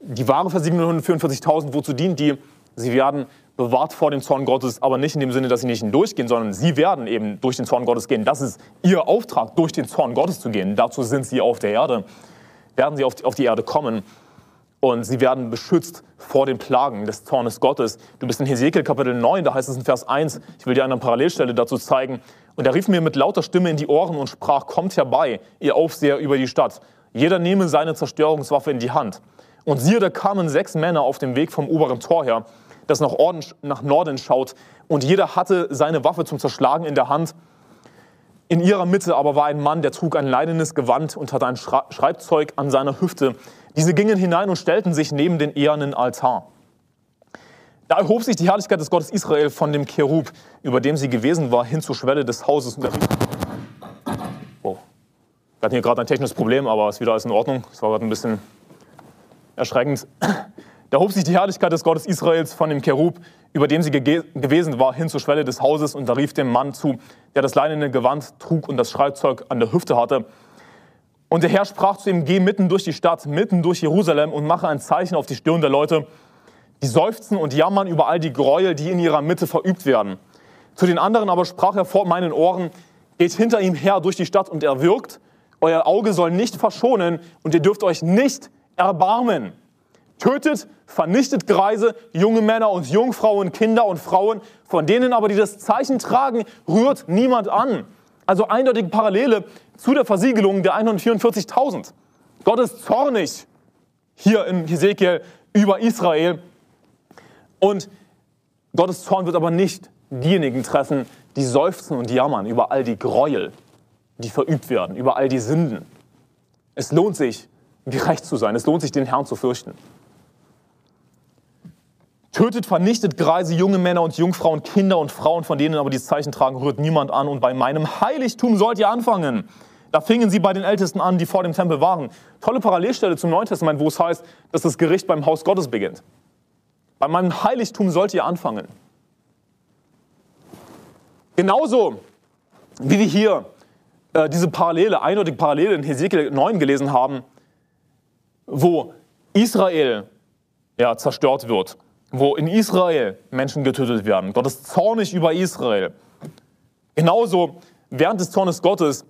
die wahre Versiegelung 144.000, wozu dient die? Sie werden bewahrt vor dem Zorn Gottes, aber nicht in dem Sinne, dass sie nicht hindurchgehen, sondern sie werden eben durch den Zorn Gottes gehen. Das ist ihr Auftrag, durch den Zorn Gottes zu gehen. Dazu sind sie auf der Erde, werden sie auf die Erde kommen und sie werden beschützt vor den Plagen des Zornes Gottes. Du bist in Hesekiel Kapitel 9, da heißt es in Vers 1, ich will dir eine Parallelstelle dazu zeigen. Und er rief mir mit lauter Stimme in die Ohren und sprach, kommt herbei, ihr Aufseher über die Stadt. Jeder nehme seine Zerstörungswaffe in die Hand. Und siehe, da kamen sechs Männer auf dem Weg vom oberen Tor her das nach, Orden, nach Norden schaut. Und jeder hatte seine Waffe zum Zerschlagen in der Hand. In ihrer Mitte aber war ein Mann, der trug ein leinenes Gewand und hatte ein Schreibzeug an seiner Hüfte. Diese gingen hinein und stellten sich neben den ehernen Altar. Da erhob sich die Herrlichkeit des Gottes Israel von dem Cherub, über dem sie gewesen war, hin zur Schwelle des Hauses. Oh. Wir hatten hier gerade ein technisches Problem, aber es ist wieder alles in Ordnung. Es war gerade ein bisschen erschreckend. Da hob sich die Herrlichkeit des Gottes Israels von dem Cherub, über dem sie gewesen war, hin zur Schwelle des Hauses und da rief dem Mann zu, der das leinene Gewand trug und das Schreibzeug an der Hüfte hatte. Und der Herr sprach zu ihm, geh mitten durch die Stadt, mitten durch Jerusalem und mache ein Zeichen auf die Stirn der Leute, die seufzen und jammern über all die Gräuel, die in ihrer Mitte verübt werden. Zu den anderen aber sprach er vor meinen Ohren, geht hinter ihm her durch die Stadt und er wirkt, euer Auge soll nicht verschonen und ihr dürft euch nicht erbarmen. Tötet, vernichtet Greise, junge Männer und Jungfrauen, Kinder und Frauen, von denen aber, die das Zeichen tragen, rührt niemand an. Also eindeutige Parallele zu der Versiegelung der 144.000. Gott ist zornig hier in Hesekiel über Israel. Und Gottes Zorn wird aber nicht diejenigen treffen, die seufzen und jammern über all die Gräuel, die verübt werden, über all die Sünden. Es lohnt sich, gerecht zu sein. Es lohnt sich, den Herrn zu fürchten. Tötet, vernichtet Greise, junge Männer und Jungfrauen, Kinder und Frauen, von denen aber die Zeichen tragen, rührt niemand an. Und bei meinem Heiligtum sollt ihr anfangen. Da fingen sie bei den Ältesten an, die vor dem Tempel waren. Tolle Parallelstelle zum Neuen Testament, wo es heißt, dass das Gericht beim Haus Gottes beginnt. Bei meinem Heiligtum sollt ihr anfangen. Genauso wie wir hier äh, diese Parallele, eindeutige Parallele in Hesekiel 9 gelesen haben, wo Israel ja, zerstört wird wo in Israel Menschen getötet werden. Gott ist zornig über Israel. Genauso während des Zornes Gottes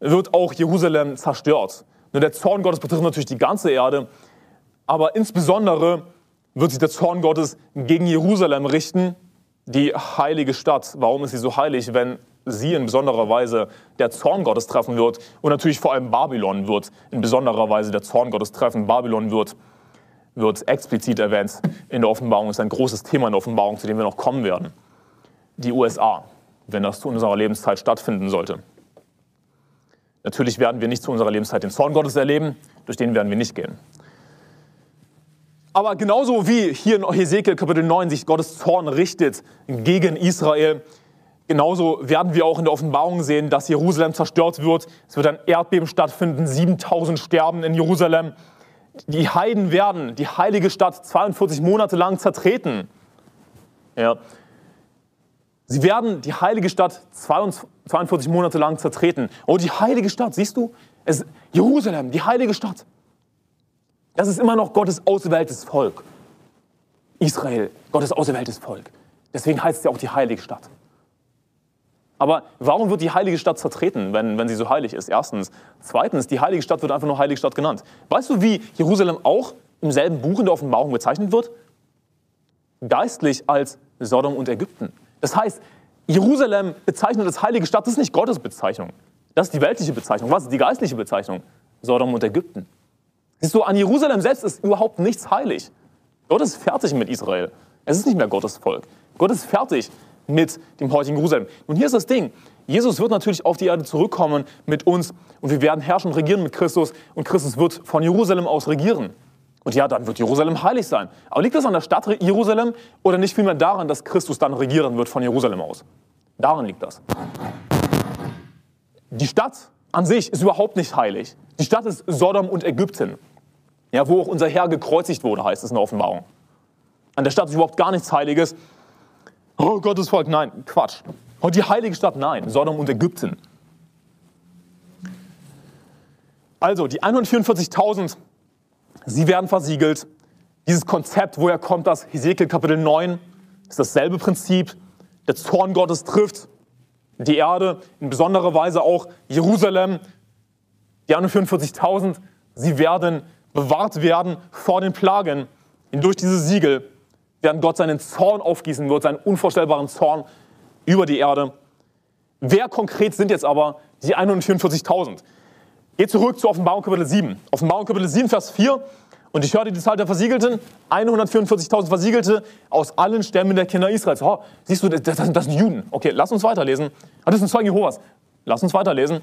wird auch Jerusalem zerstört. Nur der Zorn Gottes betrifft natürlich die ganze Erde, aber insbesondere wird sich der Zorn Gottes gegen Jerusalem richten, die heilige Stadt. Warum ist sie so heilig, wenn sie in besonderer Weise der Zorn Gottes treffen wird und natürlich vor allem Babylon wird in besonderer Weise der Zorn Gottes treffen. Babylon wird wird explizit erwähnt in der Offenbarung, ist ein großes Thema in der Offenbarung, zu dem wir noch kommen werden. Die USA, wenn das zu unserer Lebenszeit stattfinden sollte. Natürlich werden wir nicht zu unserer Lebenszeit den Zorn Gottes erleben, durch den werden wir nicht gehen. Aber genauso wie hier in Hesekiel Kapitel 9 sich Gottes Zorn richtet gegen Israel, genauso werden wir auch in der Offenbarung sehen, dass Jerusalem zerstört wird. Es wird ein Erdbeben stattfinden, 7000 sterben in Jerusalem die Heiden werden die heilige Stadt 42 Monate lang zertreten. Ja. Sie werden die heilige Stadt 42 Monate lang zertreten. Oh, die heilige Stadt, siehst du? Es, Jerusalem, die heilige Stadt. Das ist immer noch Gottes ausgewähltes Volk. Israel, Gottes ausgewähltes Volk. Deswegen heißt es ja auch die heilige Stadt. Aber warum wird die heilige Stadt zertreten, wenn, wenn sie so heilig ist? Erstens. Zweitens, die heilige Stadt wird einfach nur heilige Stadt genannt. Weißt du, wie Jerusalem auch im selben Buch in der Offenbarung bezeichnet wird? Geistlich als Sodom und Ägypten. Das heißt, Jerusalem bezeichnet als heilige Stadt, das ist nicht Gottes Bezeichnung. Das ist die weltliche Bezeichnung. Was ist die geistliche Bezeichnung? Sodom und Ägypten. Siehst du, an Jerusalem selbst ist überhaupt nichts heilig. Gott ist fertig mit Israel. Es ist nicht mehr Gottes Volk. Gott ist fertig mit dem heutigen Jerusalem. Und hier ist das Ding. Jesus wird natürlich auf die Erde zurückkommen mit uns und wir werden herrschen und regieren mit Christus und Christus wird von Jerusalem aus regieren. Und ja, dann wird Jerusalem heilig sein. Aber liegt das an der Stadt Jerusalem oder nicht vielmehr daran, dass Christus dann regieren wird von Jerusalem aus? Daran liegt das. Die Stadt an sich ist überhaupt nicht heilig. Die Stadt ist Sodom und Ägypten. Ja, wo auch unser Herr gekreuzigt wurde, heißt es in der Offenbarung. An der Stadt ist überhaupt gar nichts Heiliges. Oh, Gottes Volk, nein, Quatsch. Und die heilige Stadt, nein, Sodom und Ägypten. Also, die 144.000 Sie werden versiegelt. Dieses Konzept, woher kommt das? Hesekiel Kapitel 9 ist dasselbe Prinzip. Der Zorn Gottes trifft die Erde, in besonderer Weise auch Jerusalem. Die 144.000, sie werden bewahrt werden vor den Plagen. Durch diese Siegel werden Gott seinen Zorn aufgießen wird, seinen unvorstellbaren Zorn über die Erde. Wer konkret sind jetzt aber die 144.000? Geht zurück zu Offenbarung Kapitel 7. Offenbarung Kapitel 7, Vers 4. Und ich hörte die Zahl der Versiegelten, 144.000 Versiegelte aus allen Stämmen der Kinder Israels. Oh, siehst du, das, das, das sind Juden. Okay, lass uns weiterlesen. Ah, das sind Zeugen Jehovas. Lass uns weiterlesen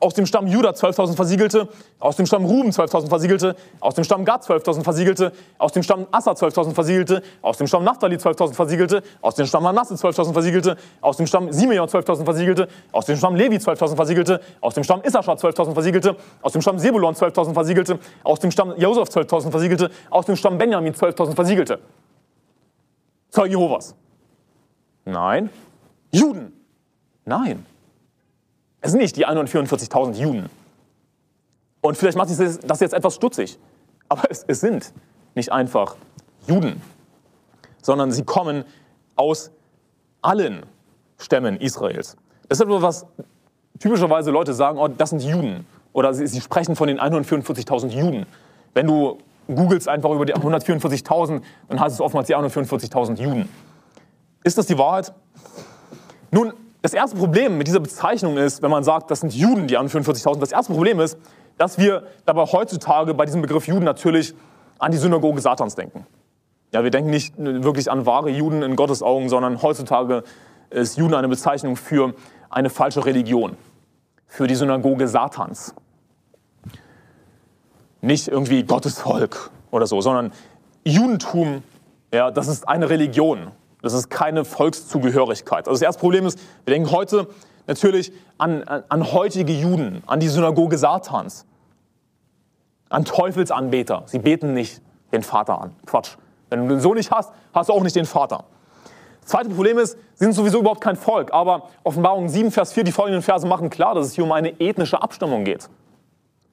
aus dem Stamm Judah 12.000 Versiegelte, aus dem Stamm Ruben 12.000 Versiegelte, aus dem Stamm Gad 12.000 Versiegelte, aus dem Stamm Assa 12.000 Versiegelte, aus dem Stamm Naphtali 12.000 Versiegelte, aus dem Stamm Manasse 12.000 Versiegelte, aus dem Stamm Simeon 12.000 Versiegelte, aus dem Stamm Levi 12.000 Versiegelte, aus dem Stamm Issachar 12.000 Versiegelte, aus dem Stamm Sebulon 12.000 Versiegelte, aus dem Stamm Josef 12.000 Versiegelte, aus dem Stamm Benjamin 12.000 Versiegelte. Zeugen Jehovas. Nein. Juden. Nein. Es sind nicht die 144.000 Juden. Und vielleicht macht sich das jetzt etwas stutzig. Aber es, es sind nicht einfach Juden, sondern sie kommen aus allen Stämmen Israels. Das ist etwas, was typischerweise Leute sagen, oh, das sind Juden. Oder sie, sie sprechen von den 144.000 Juden. Wenn du googelst einfach über die 144.000, dann heißt es oftmals die 144.000 Juden. Ist das die Wahrheit? Nun, das erste Problem mit dieser Bezeichnung ist, wenn man sagt, das sind Juden, die 41.000, das erste Problem ist, dass wir dabei heutzutage bei diesem Begriff Juden natürlich an die Synagoge Satans denken. Ja, wir denken nicht wirklich an wahre Juden in Gottes Augen, sondern heutzutage ist Juden eine Bezeichnung für eine falsche Religion, für die Synagoge Satans. Nicht irgendwie Gottes Volk oder so, sondern Judentum, ja, das ist eine Religion. Das ist keine Volkszugehörigkeit. Also das erste Problem ist, wir denken heute natürlich an, an, an heutige Juden, an die Synagoge Satans, an Teufelsanbeter. Sie beten nicht den Vater an. Quatsch. Wenn du den Sohn nicht hast, hast du auch nicht den Vater. Das zweite Problem ist, sie sind sowieso überhaupt kein Volk. Aber Offenbarung 7, Vers 4, die folgenden Verse machen klar, dass es hier um eine ethnische Abstimmung geht.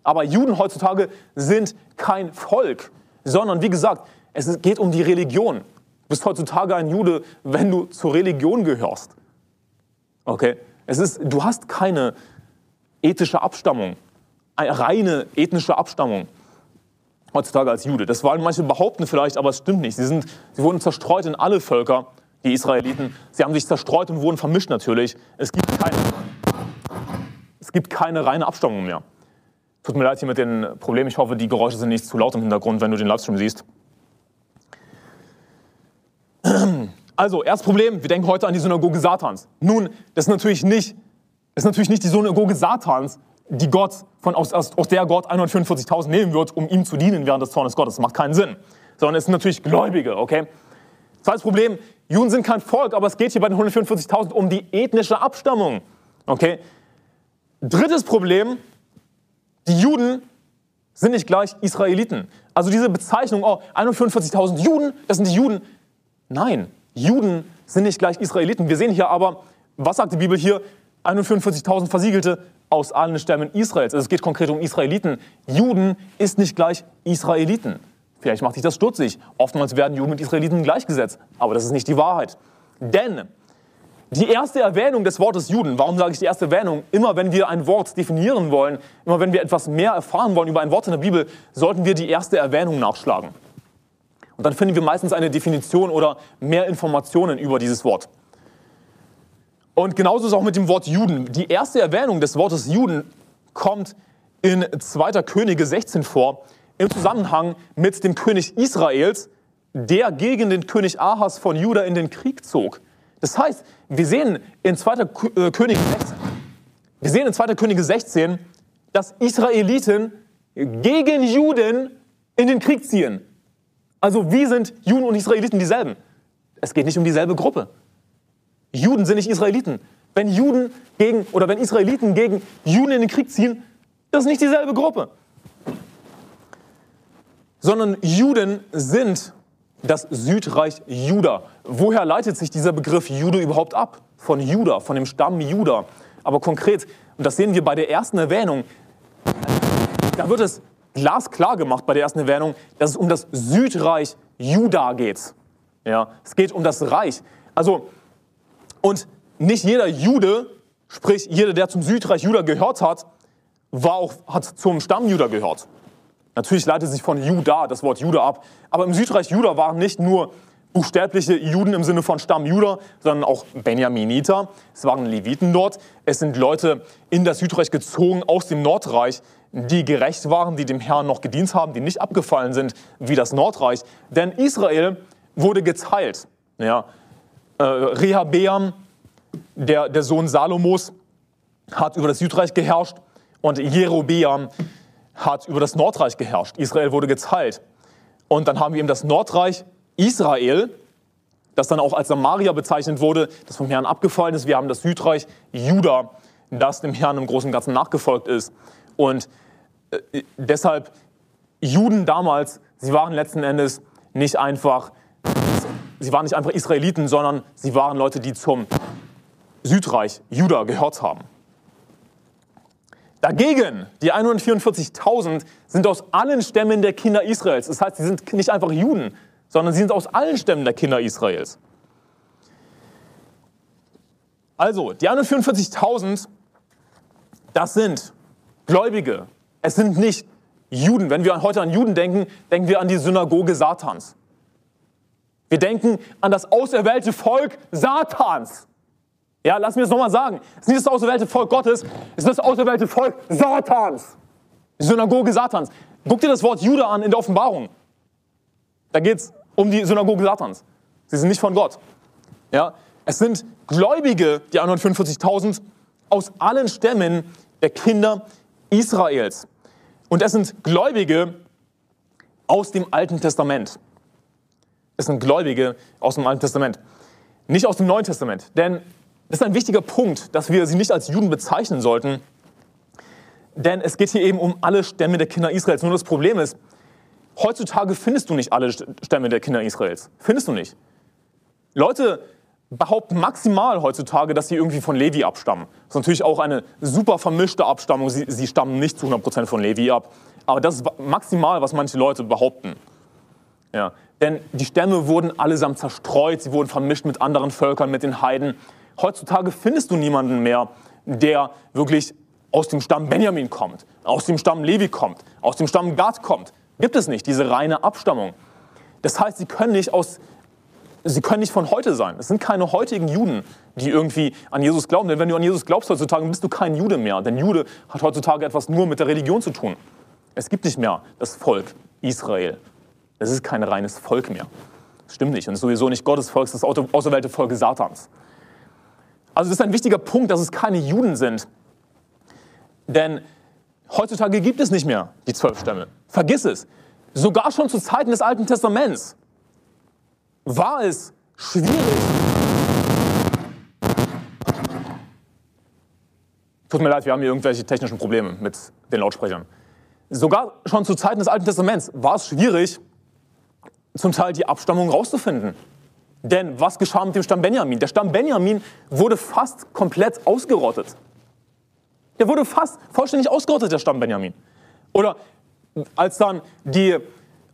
Aber Juden heutzutage sind kein Volk, sondern wie gesagt, es geht um die Religion. Du bist heutzutage ein Jude, wenn du zur Religion gehörst. Okay? Es ist, du hast keine ethische Abstammung, eine reine ethnische Abstammung heutzutage als Jude. Das wollen manche behaupten vielleicht, aber es stimmt nicht. Sie, sind, sie wurden zerstreut in alle Völker, die Israeliten. Sie haben sich zerstreut und wurden vermischt natürlich. Es gibt keine, es gibt keine reine Abstammung mehr. Tut mir leid hier mit den Problemen. Ich hoffe, die Geräusche sind nicht zu laut im Hintergrund, wenn du den Livestream siehst. Also, erstes Problem, wir denken heute an die Synagoge Satans. Nun, das ist natürlich nicht, das ist natürlich nicht die Synagoge Satans, die Gott, von, aus, aus der Gott 144.000 nehmen wird, um ihm zu dienen während des Zornes Gottes. Das macht keinen Sinn. Sondern es sind natürlich Gläubige, okay? Zweites Problem, Juden sind kein Volk, aber es geht hier bei den 144.000 um die ethnische Abstammung, okay? Drittes Problem, die Juden sind nicht gleich Israeliten. Also diese Bezeichnung, oh, 144.000 Juden, das sind die Juden, Nein, Juden sind nicht gleich Israeliten. Wir sehen hier aber, was sagt die Bibel hier? 144.000 Versiegelte aus allen Stämmen Israels. Also es geht konkret um Israeliten. Juden ist nicht gleich Israeliten. Vielleicht macht dich das stutzig. Oftmals werden Juden mit Israeliten gleichgesetzt. Aber das ist nicht die Wahrheit. Denn Die erste Erwähnung des Wortes Juden, warum sage ich die erste Erwähnung? Immer wenn wir ein Wort definieren wollen, immer wenn wir etwas mehr erfahren wollen über ein Wort in der Bibel, sollten wir die erste Erwähnung nachschlagen. Und dann finden wir meistens eine Definition oder mehr Informationen über dieses Wort. Und genauso ist es auch mit dem Wort Juden. Die erste Erwähnung des Wortes Juden kommt in 2. Könige 16 vor, im Zusammenhang mit dem König Israels, der gegen den König Ahas von Juda in den Krieg zog. Das heißt, wir sehen in 2. Äh, Könige 16, wir sehen in 2. Könige 16, dass Israeliten gegen Juden in den Krieg ziehen. Also wie sind Juden und Israeliten dieselben? Es geht nicht um dieselbe Gruppe. Juden sind nicht Israeliten. Wenn Juden gegen oder wenn Israeliten gegen Juden in den Krieg ziehen, das ist nicht dieselbe Gruppe. Sondern Juden sind das Südreich Juda. Woher leitet sich dieser Begriff Jude überhaupt ab? Von Juda, von dem Stamm Juda. Aber konkret, und das sehen wir bei der ersten Erwähnung, da wird es glasklar gemacht bei der ersten Erwähnung, dass es um das Südreich Juda geht. Ja, es geht um das Reich. Also, und nicht jeder Jude, sprich jeder, der zum Südreich Juda gehört hat, war auch, hat zum Stamm Juda gehört. Natürlich leitet sich von Juda das Wort Juda ab, aber im Südreich Juda waren nicht nur buchstäbliche Juden im Sinne von Stamm Juda, sondern auch Benjaminiter. Es waren Leviten dort. Es sind Leute in das Südreich gezogen aus dem Nordreich, die gerecht waren, die dem Herrn noch gedient haben, die nicht abgefallen sind wie das Nordreich. Denn Israel wurde geteilt. Ja, äh, Rehabeam, der, der Sohn Salomos, hat über das Südreich geherrscht und Jerobeam hat über das Nordreich geherrscht. Israel wurde geteilt. Und dann haben wir eben das Nordreich Israel, das dann auch als Samaria bezeichnet wurde, das vom Herrn abgefallen ist. Wir haben das Südreich Juda, das dem Herrn im Großen und Ganzen nachgefolgt ist. Und äh, deshalb Juden damals, sie waren letzten Endes nicht einfach, sie waren nicht einfach Israeliten, sondern sie waren Leute, die zum Südreich Juda gehört haben. Dagegen, die 144.000 sind aus allen Stämmen der Kinder Israels. Das heißt, sie sind nicht einfach Juden, sondern sie sind aus allen Stämmen der Kinder Israels. Also, die 144.000, das sind Gläubige. Es sind nicht Juden. Wenn wir heute an Juden denken, denken wir an die Synagoge Satans. Wir denken an das auserwählte Volk Satans. Ja, lass mir das nochmal sagen. Es ist nicht das auserwählte Volk Gottes, es ist das auserwählte Volk Satans. Die Synagoge Satans. Guck dir das Wort Jude an in der Offenbarung. Da geht es um die Synagoge Satans. Sie sind nicht von Gott. Ja, es sind Gläubige, die 145.000, aus allen Stämmen der Kinder Israels. Und es sind Gläubige aus dem Alten Testament. Es sind Gläubige aus dem Alten Testament. Nicht aus dem Neuen Testament. Denn das ist ein wichtiger Punkt, dass wir sie nicht als Juden bezeichnen sollten, denn es geht hier eben um alle Stämme der Kinder Israels. Nur das Problem ist, heutzutage findest du nicht alle Stämme der Kinder Israels. Findest du nicht. Leute behaupten maximal heutzutage, dass sie irgendwie von Levi abstammen. Das ist natürlich auch eine super vermischte Abstammung. Sie, sie stammen nicht zu 100% von Levi ab. Aber das ist maximal, was manche Leute behaupten. Ja. Denn die Stämme wurden allesamt zerstreut, sie wurden vermischt mit anderen Völkern, mit den Heiden. Heutzutage findest du niemanden mehr, der wirklich aus dem Stamm Benjamin kommt, aus dem Stamm Levi kommt, aus dem Stamm Gad kommt. Gibt es nicht, diese reine Abstammung. Das heißt, sie können nicht aus Sie können nicht von heute sein. Es sind keine heutigen Juden, die irgendwie an Jesus glauben. Denn wenn du an Jesus glaubst heutzutage, bist du kein Jude mehr. Denn Jude hat heutzutage etwas nur mit der Religion zu tun. Es gibt nicht mehr das Volk Israel. Es ist kein reines Volk mehr. Das stimmt nicht. Und es ist sowieso nicht Gottes Volk, es ist das auserwählte Volk Satans. Also das ist ein wichtiger Punkt, dass es keine Juden sind. Denn heutzutage gibt es nicht mehr die zwölf Stämme. Vergiss es. Sogar schon zu Zeiten des Alten Testaments war es schwierig. Tut mir leid, wir haben hier irgendwelche technischen Probleme mit den Lautsprechern. Sogar schon zu Zeiten des Alten Testaments war es schwierig, zum Teil die Abstammung rauszufinden. Denn was geschah mit dem Stamm Benjamin? Der Stamm Benjamin wurde fast komplett ausgerottet. Der wurde fast vollständig ausgerottet, der Stamm Benjamin. Oder als dann, die,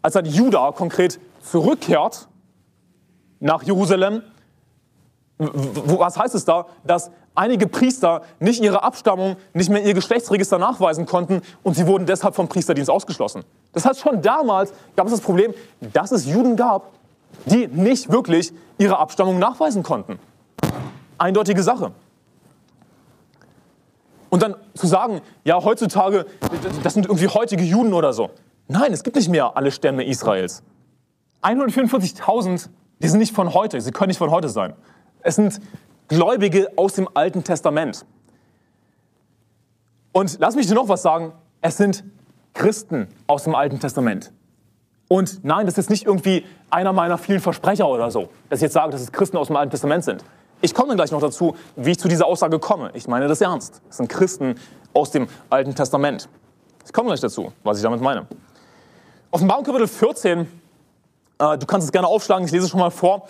als dann Juda konkret zurückkehrt nach Jerusalem, Was heißt es da, dass einige Priester nicht ihre Abstammung, nicht mehr ihr Geschlechtsregister nachweisen konnten und sie wurden deshalb vom Priesterdienst ausgeschlossen? Das heißt, schon damals gab es das Problem, dass es Juden gab, die nicht wirklich ihre Abstammung nachweisen konnten. Eindeutige Sache. Und dann zu sagen, ja, heutzutage, das sind irgendwie heutige Juden oder so. Nein, es gibt nicht mehr alle Stämme Israels. 144.000, die sind nicht von heute, sie können nicht von heute sein. Es sind Gläubige aus dem Alten Testament. Und lass mich dir noch was sagen, es sind Christen aus dem Alten Testament. Und nein, das ist nicht irgendwie einer meiner vielen Versprecher oder so, dass ich jetzt sage, dass es Christen aus dem Alten Testament sind. Ich komme dann gleich noch dazu, wie ich zu dieser Aussage komme. Ich meine das ernst. Es sind Christen aus dem Alten Testament. Ich komme gleich dazu, was ich damit meine. Offenbarung Kapitel 14, äh, du kannst es gerne aufschlagen, ich lese es schon mal vor,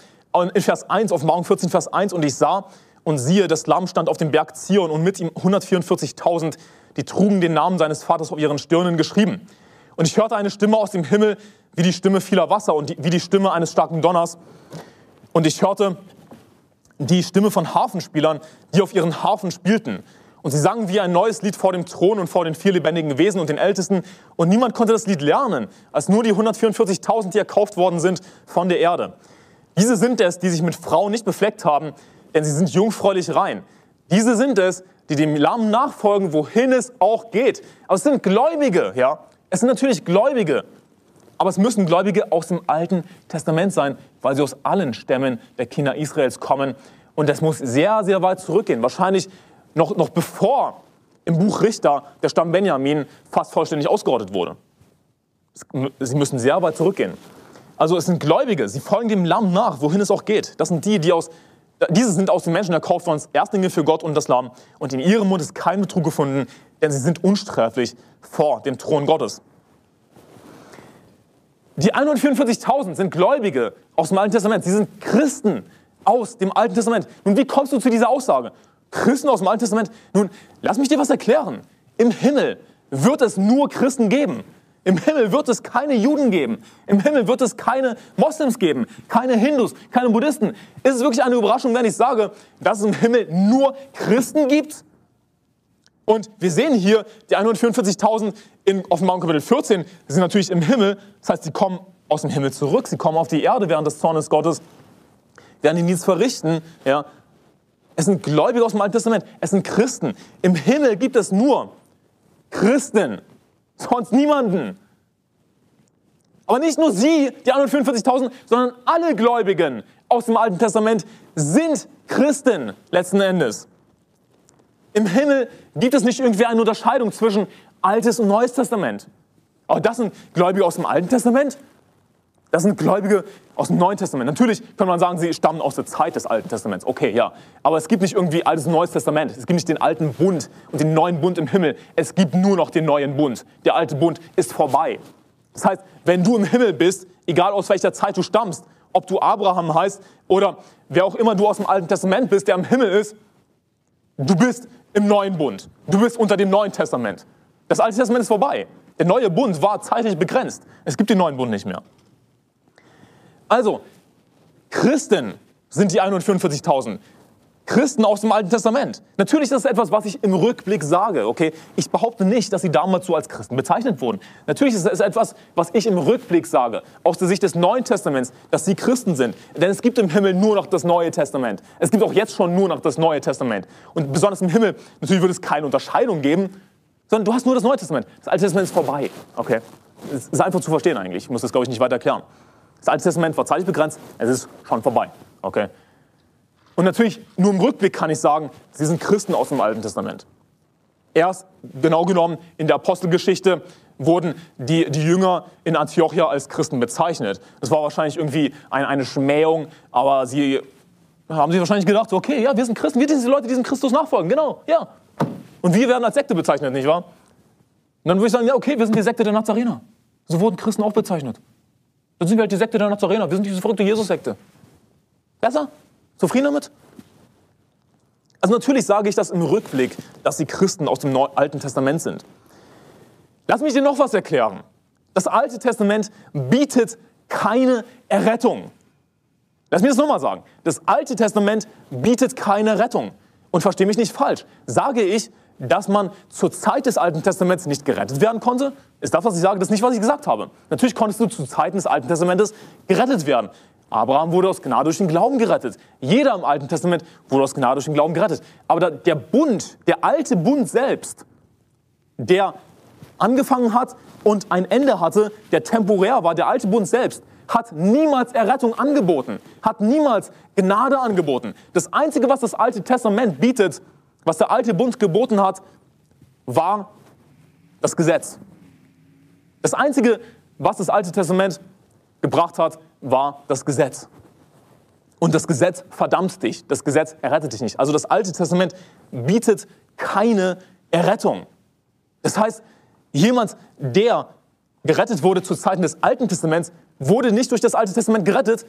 in Vers 1, Offenbarung 14, Vers 1, und ich sah und siehe, das Lamm stand auf dem Berg Zion und mit ihm 144.000, die trugen den Namen seines Vaters auf ihren Stirnen geschrieben. Und ich hörte eine Stimme aus dem Himmel, wie die Stimme vieler Wasser und die, wie die Stimme eines starken Donners. Und ich hörte die Stimme von Harfenspielern, die auf ihren Harfen spielten. Und sie sangen wie ein neues Lied vor dem Thron und vor den vier lebendigen Wesen und den Ältesten. Und niemand konnte das Lied lernen, als nur die 144.000, die erkauft worden sind von der Erde. Diese sind es, die sich mit Frauen nicht befleckt haben, denn sie sind jungfräulich rein. Diese sind es, die dem Lamm nachfolgen, wohin es auch geht. Aber es sind Gläubige, ja. Es sind natürlich Gläubige. Aber es müssen Gläubige aus dem Alten Testament sein, weil sie aus allen Stämmen der Kinder Israels kommen. Und das muss sehr, sehr weit zurückgehen. Wahrscheinlich noch, noch bevor im Buch Richter der Stamm Benjamin fast vollständig ausgerottet wurde. Sie müssen sehr weit zurückgehen. Also es sind Gläubige, sie folgen dem Lamm nach, wohin es auch geht. Das sind die, die aus, diese sind aus den Menschen erkauft worden, Erstlinge für Gott und das Lamm. Und in ihrem Mund ist kein Betrug gefunden, denn sie sind unsträflich vor dem Thron Gottes. Die 144.000 sind Gläubige aus dem Alten Testament. Sie sind Christen aus dem Alten Testament. Nun, wie kommst du zu dieser Aussage? Christen aus dem Alten Testament? Nun, lass mich dir was erklären. Im Himmel wird es nur Christen geben. Im Himmel wird es keine Juden geben. Im Himmel wird es keine Moslems geben, keine Hindus, keine Buddhisten. Ist es wirklich eine Überraschung, wenn ich sage, dass es im Himmel nur Christen gibt? Und wir sehen hier, die 144.000 in Offenbarung Kapitel 14 sind natürlich im Himmel. Das heißt, sie kommen aus dem Himmel zurück. Sie kommen auf die Erde während des Zornes Gottes, werden den Dienst verrichten. Ja. Es sind Gläubige aus dem Alten Testament. Es sind Christen. Im Himmel gibt es nur Christen. Sonst niemanden. Aber nicht nur sie, die 144.000, sondern alle Gläubigen aus dem Alten Testament sind Christen letzten Endes. Im Himmel gibt es nicht irgendwie eine Unterscheidung zwischen Altes und Neues Testament. Aber das sind Gläubige aus dem Alten Testament. Das sind Gläubige aus dem Neuen Testament. Natürlich kann man sagen, sie stammen aus der Zeit des Alten Testaments. Okay, ja. Aber es gibt nicht irgendwie Altes und Neues Testament. Es gibt nicht den alten Bund und den neuen Bund im Himmel. Es gibt nur noch den neuen Bund. Der alte Bund ist vorbei. Das heißt, wenn du im Himmel bist, egal aus welcher Zeit du stammst, ob du Abraham heißt oder wer auch immer du aus dem Alten Testament bist, der im Himmel ist, du bist im neuen Bund. Du bist unter dem Neuen Testament. Das Alte Testament ist vorbei. Der neue Bund war zeitlich begrenzt. Es gibt den neuen Bund nicht mehr. Also, Christen sind die 144.000. Christen aus dem Alten Testament. Natürlich ist das etwas, was ich im Rückblick sage. Okay, ich behaupte nicht, dass sie damals so als Christen bezeichnet wurden. Natürlich ist es etwas, was ich im Rückblick sage, aus der Sicht des Neuen Testaments, dass sie Christen sind. Denn es gibt im Himmel nur noch das Neue Testament. Es gibt auch jetzt schon nur noch das Neue Testament. Und besonders im Himmel natürlich wird es keine Unterscheidung geben, sondern du hast nur das Neue Testament. Das Alte Testament ist vorbei. Okay, das ist einfach zu verstehen eigentlich. Ich muss das glaube ich nicht weiter erklären. Das Alte Testament war zeitlich begrenzt. Es ist schon vorbei. Okay. Und natürlich, nur im Rückblick kann ich sagen, sie sind Christen aus dem Alten Testament. Erst, genau genommen, in der Apostelgeschichte wurden die, die Jünger in Antiochia als Christen bezeichnet. Das war wahrscheinlich irgendwie eine, eine Schmähung, aber sie haben sich wahrscheinlich gedacht, okay, ja, wir sind Christen, wir sind diese Leute, die diesem Christus nachfolgen, genau, ja. Und wir werden als Sekte bezeichnet, nicht wahr? Und dann würde ich sagen, ja, okay, wir sind die Sekte der Nazarener. So wurden Christen auch bezeichnet. Dann sind wir halt die Sekte der Nazarener, wir sind diese verrückte Jesus-Sekte. Besser? Zufrieden damit? Also natürlich sage ich das im Rückblick, dass die Christen aus dem Alten Testament sind. Lass mich dir noch was erklären. Das Alte Testament bietet keine Errettung. Lass mich das nochmal sagen. Das Alte Testament bietet keine Rettung. Und verstehe mich nicht falsch. Sage ich, dass man zur Zeit des Alten Testaments nicht gerettet werden konnte? Ist das, was ich sage? Das nicht, was ich gesagt habe. Natürlich konntest du zu Zeiten des Alten Testamentes gerettet werden. Abraham wurde aus Gnade durch den Glauben gerettet. Jeder im Alten Testament wurde aus Gnade durch den Glauben gerettet. Aber der Bund, der alte Bund selbst, der angefangen hat und ein Ende hatte, der temporär war, der alte Bund selbst, hat niemals Errettung angeboten, hat niemals Gnade angeboten. Das Einzige, was das Alte Testament bietet, was der alte Bund geboten hat, war das Gesetz. Das Einzige, was das Alte Testament gebracht hat, war das Gesetz. Und das Gesetz verdammt dich, das Gesetz errettet dich nicht. Also das Alte Testament bietet keine Errettung. Das heißt, jemand, der gerettet wurde zu Zeiten des Alten Testaments, wurde nicht durch das Alte Testament gerettet,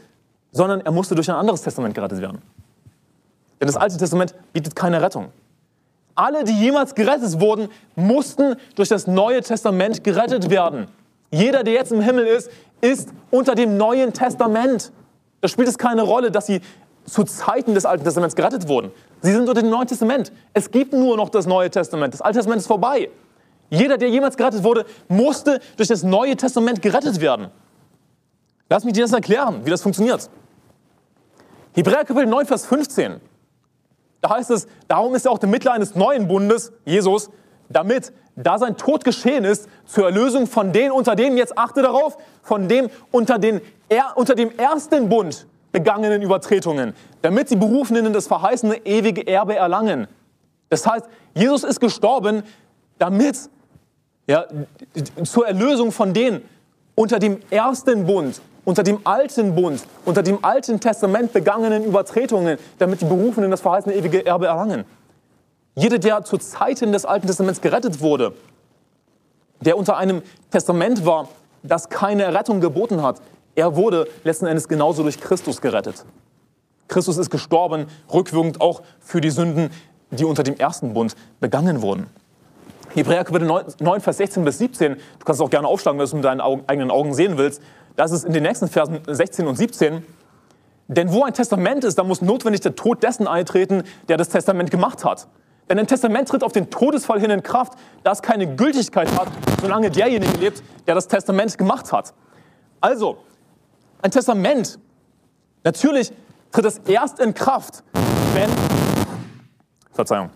sondern er musste durch ein anderes Testament gerettet werden. Denn das Alte Testament bietet keine Rettung. Alle, die jemals gerettet wurden, mussten durch das Neue Testament gerettet werden. Jeder, der jetzt im Himmel ist, ist unter dem Neuen Testament. Da spielt es keine Rolle, dass sie zu Zeiten des Alten Testaments gerettet wurden. Sie sind unter dem Neuen Testament. Es gibt nur noch das Neue Testament. Das Alte Testament ist vorbei. Jeder, der jemals gerettet wurde, musste durch das Neue Testament gerettet werden. Lass mich dir das erklären, wie das funktioniert. Hebräer Kapitel 9, Vers 15. Da heißt es, darum ist er auch der Mittler eines neuen Bundes, Jesus, damit, da sein Tod geschehen ist, zur Erlösung von denen, unter denen, jetzt achte darauf, von dem unter, den, er, unter dem ersten Bund begangenen Übertretungen, damit die Berufenen das verheißene ewige Erbe erlangen. Das heißt, Jesus ist gestorben, damit ja, zur Erlösung von denen unter dem ersten Bund, unter dem alten Bund, unter dem alten Testament begangenen Übertretungen, damit die Berufenen das verheißene ewige Erbe erlangen. Jeder, der zu Zeiten des Alten Testaments gerettet wurde, der unter einem Testament war, das keine Rettung geboten hat, er wurde letzten Endes genauso durch Christus gerettet. Christus ist gestorben, rückwirkend auch für die Sünden, die unter dem ersten Bund begangen wurden. Hebräer Kapitel 9, Vers 16 bis 17, du kannst es auch gerne aufschlagen, wenn du es mit deinen eigenen Augen sehen willst. Das ist in den nächsten Versen 16 und 17. Denn wo ein Testament ist, da muss notwendig der Tod dessen eintreten, der das Testament gemacht hat. Denn ein Testament tritt auf den Todesfall hin in Kraft, da es keine Gültigkeit hat, solange derjenige lebt, der das Testament gemacht hat. Also, ein Testament, natürlich tritt es erst in Kraft, wenn, Verzeihung,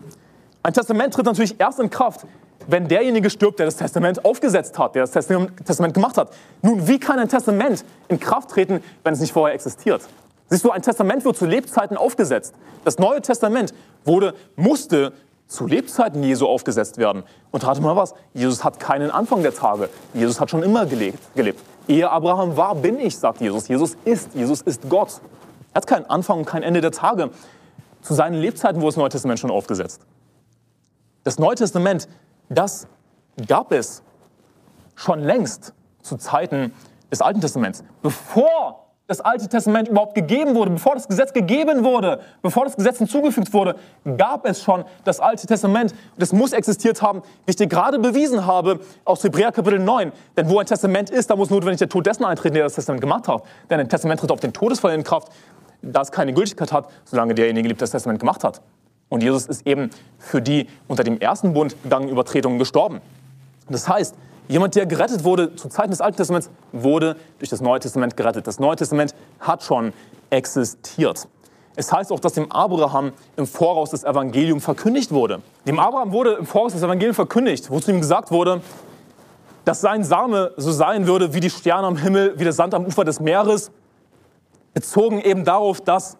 ein Testament tritt natürlich erst in Kraft, wenn derjenige stirbt, der das Testament aufgesetzt hat, der das Testament gemacht hat. Nun, wie kann ein Testament in Kraft treten, wenn es nicht vorher existiert? Siehst du, ein Testament wird zu Lebzeiten aufgesetzt. Das Neue Testament wurde, musste zu Lebzeiten Jesu aufgesetzt werden. Und rate mal was, Jesus hat keinen Anfang der Tage. Jesus hat schon immer gelebt. gelebt. Ehe Abraham war, bin ich, sagt Jesus. Jesus ist, Jesus ist Gott. Er hat keinen Anfang und kein Ende der Tage. Zu seinen Lebzeiten wurde das Neue Testament schon aufgesetzt. Das Neue Testament, das gab es schon längst zu Zeiten des Alten Testaments. Bevor das Alte Testament überhaupt gegeben wurde, bevor das Gesetz gegeben wurde, bevor das Gesetz hinzugefügt wurde, gab es schon das Alte Testament. Und es muss existiert haben, wie ich dir gerade bewiesen habe, aus Hebräer Kapitel 9. Denn wo ein Testament ist, da muss notwendig der Tod dessen eintreten, der das Testament gemacht hat. Denn ein Testament tritt auf den Todesfall in Kraft, da es keine Gültigkeit hat, solange derjenige der das Testament gemacht hat. Und Jesus ist eben für die unter dem ersten Bund begangenen Übertretungen gestorben. Das heißt, Jemand, der gerettet wurde zu Zeiten des Alten Testaments, wurde durch das Neue Testament gerettet. Das Neue Testament hat schon existiert. Es heißt auch, dass dem Abraham im Voraus das Evangelium verkündigt wurde. Dem Abraham wurde im Voraus das Evangelium verkündigt, wozu ihm gesagt wurde, dass sein Same so sein würde wie die Sterne am Himmel, wie der Sand am Ufer des Meeres, bezogen eben darauf, dass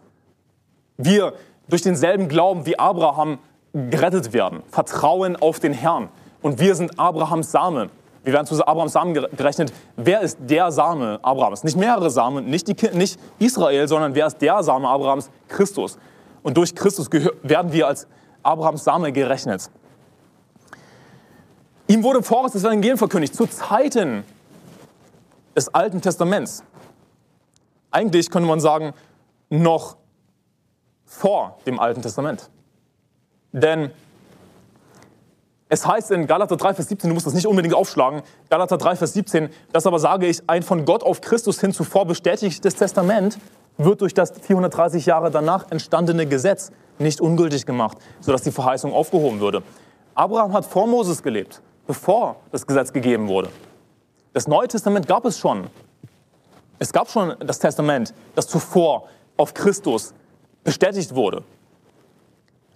wir durch denselben Glauben wie Abraham gerettet werden. Vertrauen auf den Herrn. Und wir sind Abrahams Same. Wir werden zu Abrahams Samen gerechnet. Wer ist der Same Abrahams? Nicht mehrere Samen, nicht, die, nicht Israel, sondern wer ist der Same Abrahams? Christus. Und durch Christus werden wir als Abrahams Same gerechnet. Ihm wurde Voraus das Evangelium verkündigt, zu Zeiten des Alten Testaments. Eigentlich könnte man sagen, noch vor dem Alten Testament. Denn es heißt in Galater 3, Vers 17, du musst das nicht unbedingt aufschlagen, Galater 3, Vers 17, das aber sage ich, ein von Gott auf Christus hin zuvor bestätigtes Testament wird durch das 430 Jahre danach entstandene Gesetz nicht ungültig gemacht, sodass die Verheißung aufgehoben würde. Abraham hat vor Moses gelebt, bevor das Gesetz gegeben wurde. Das Neue Testament gab es schon. Es gab schon das Testament, das zuvor auf Christus bestätigt wurde.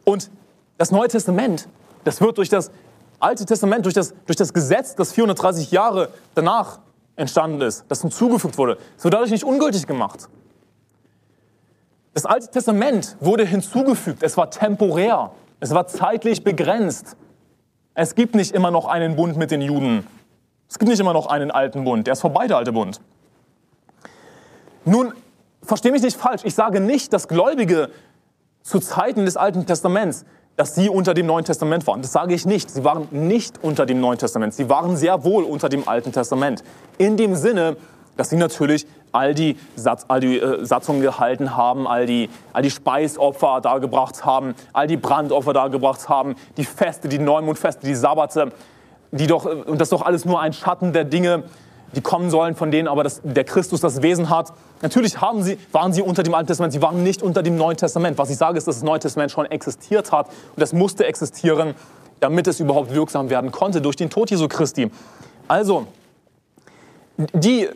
Und das Neue Testament, das wird durch das Alte Testament, durch das, durch das Gesetz, das 430 Jahre danach entstanden ist, das hinzugefügt wurde, es wird dadurch nicht ungültig gemacht. Das Alte Testament wurde hinzugefügt. Es war temporär. Es war zeitlich begrenzt. Es gibt nicht immer noch einen Bund mit den Juden. Es gibt nicht immer noch einen alten Bund. Der ist vorbei, der alte Bund. Nun, verstehe mich nicht falsch. Ich sage nicht, dass Gläubige zu Zeiten des Alten Testaments, dass sie unter dem Neuen Testament waren. Das sage ich nicht. Sie waren nicht unter dem Neuen Testament. Sie waren sehr wohl unter dem Alten Testament. In dem Sinne, dass sie natürlich all die, Satz, all die äh, Satzungen gehalten haben, all die, all die Speisopfer dargebracht haben, all die Brandopfer dargebracht haben, die Feste, die Neumondfeste, die Sabbate, die doch, äh, und das ist doch alles nur ein Schatten der Dinge, die kommen sollen, von denen aber das, der Christus das Wesen hat. Natürlich haben sie, waren sie unter dem Alten Testament, sie waren nicht unter dem Neuen Testament. Was ich sage, ist, dass das Neue Testament schon existiert hat und das musste existieren, damit es überhaupt wirksam werden konnte durch den Tod Jesu Christi. Also, die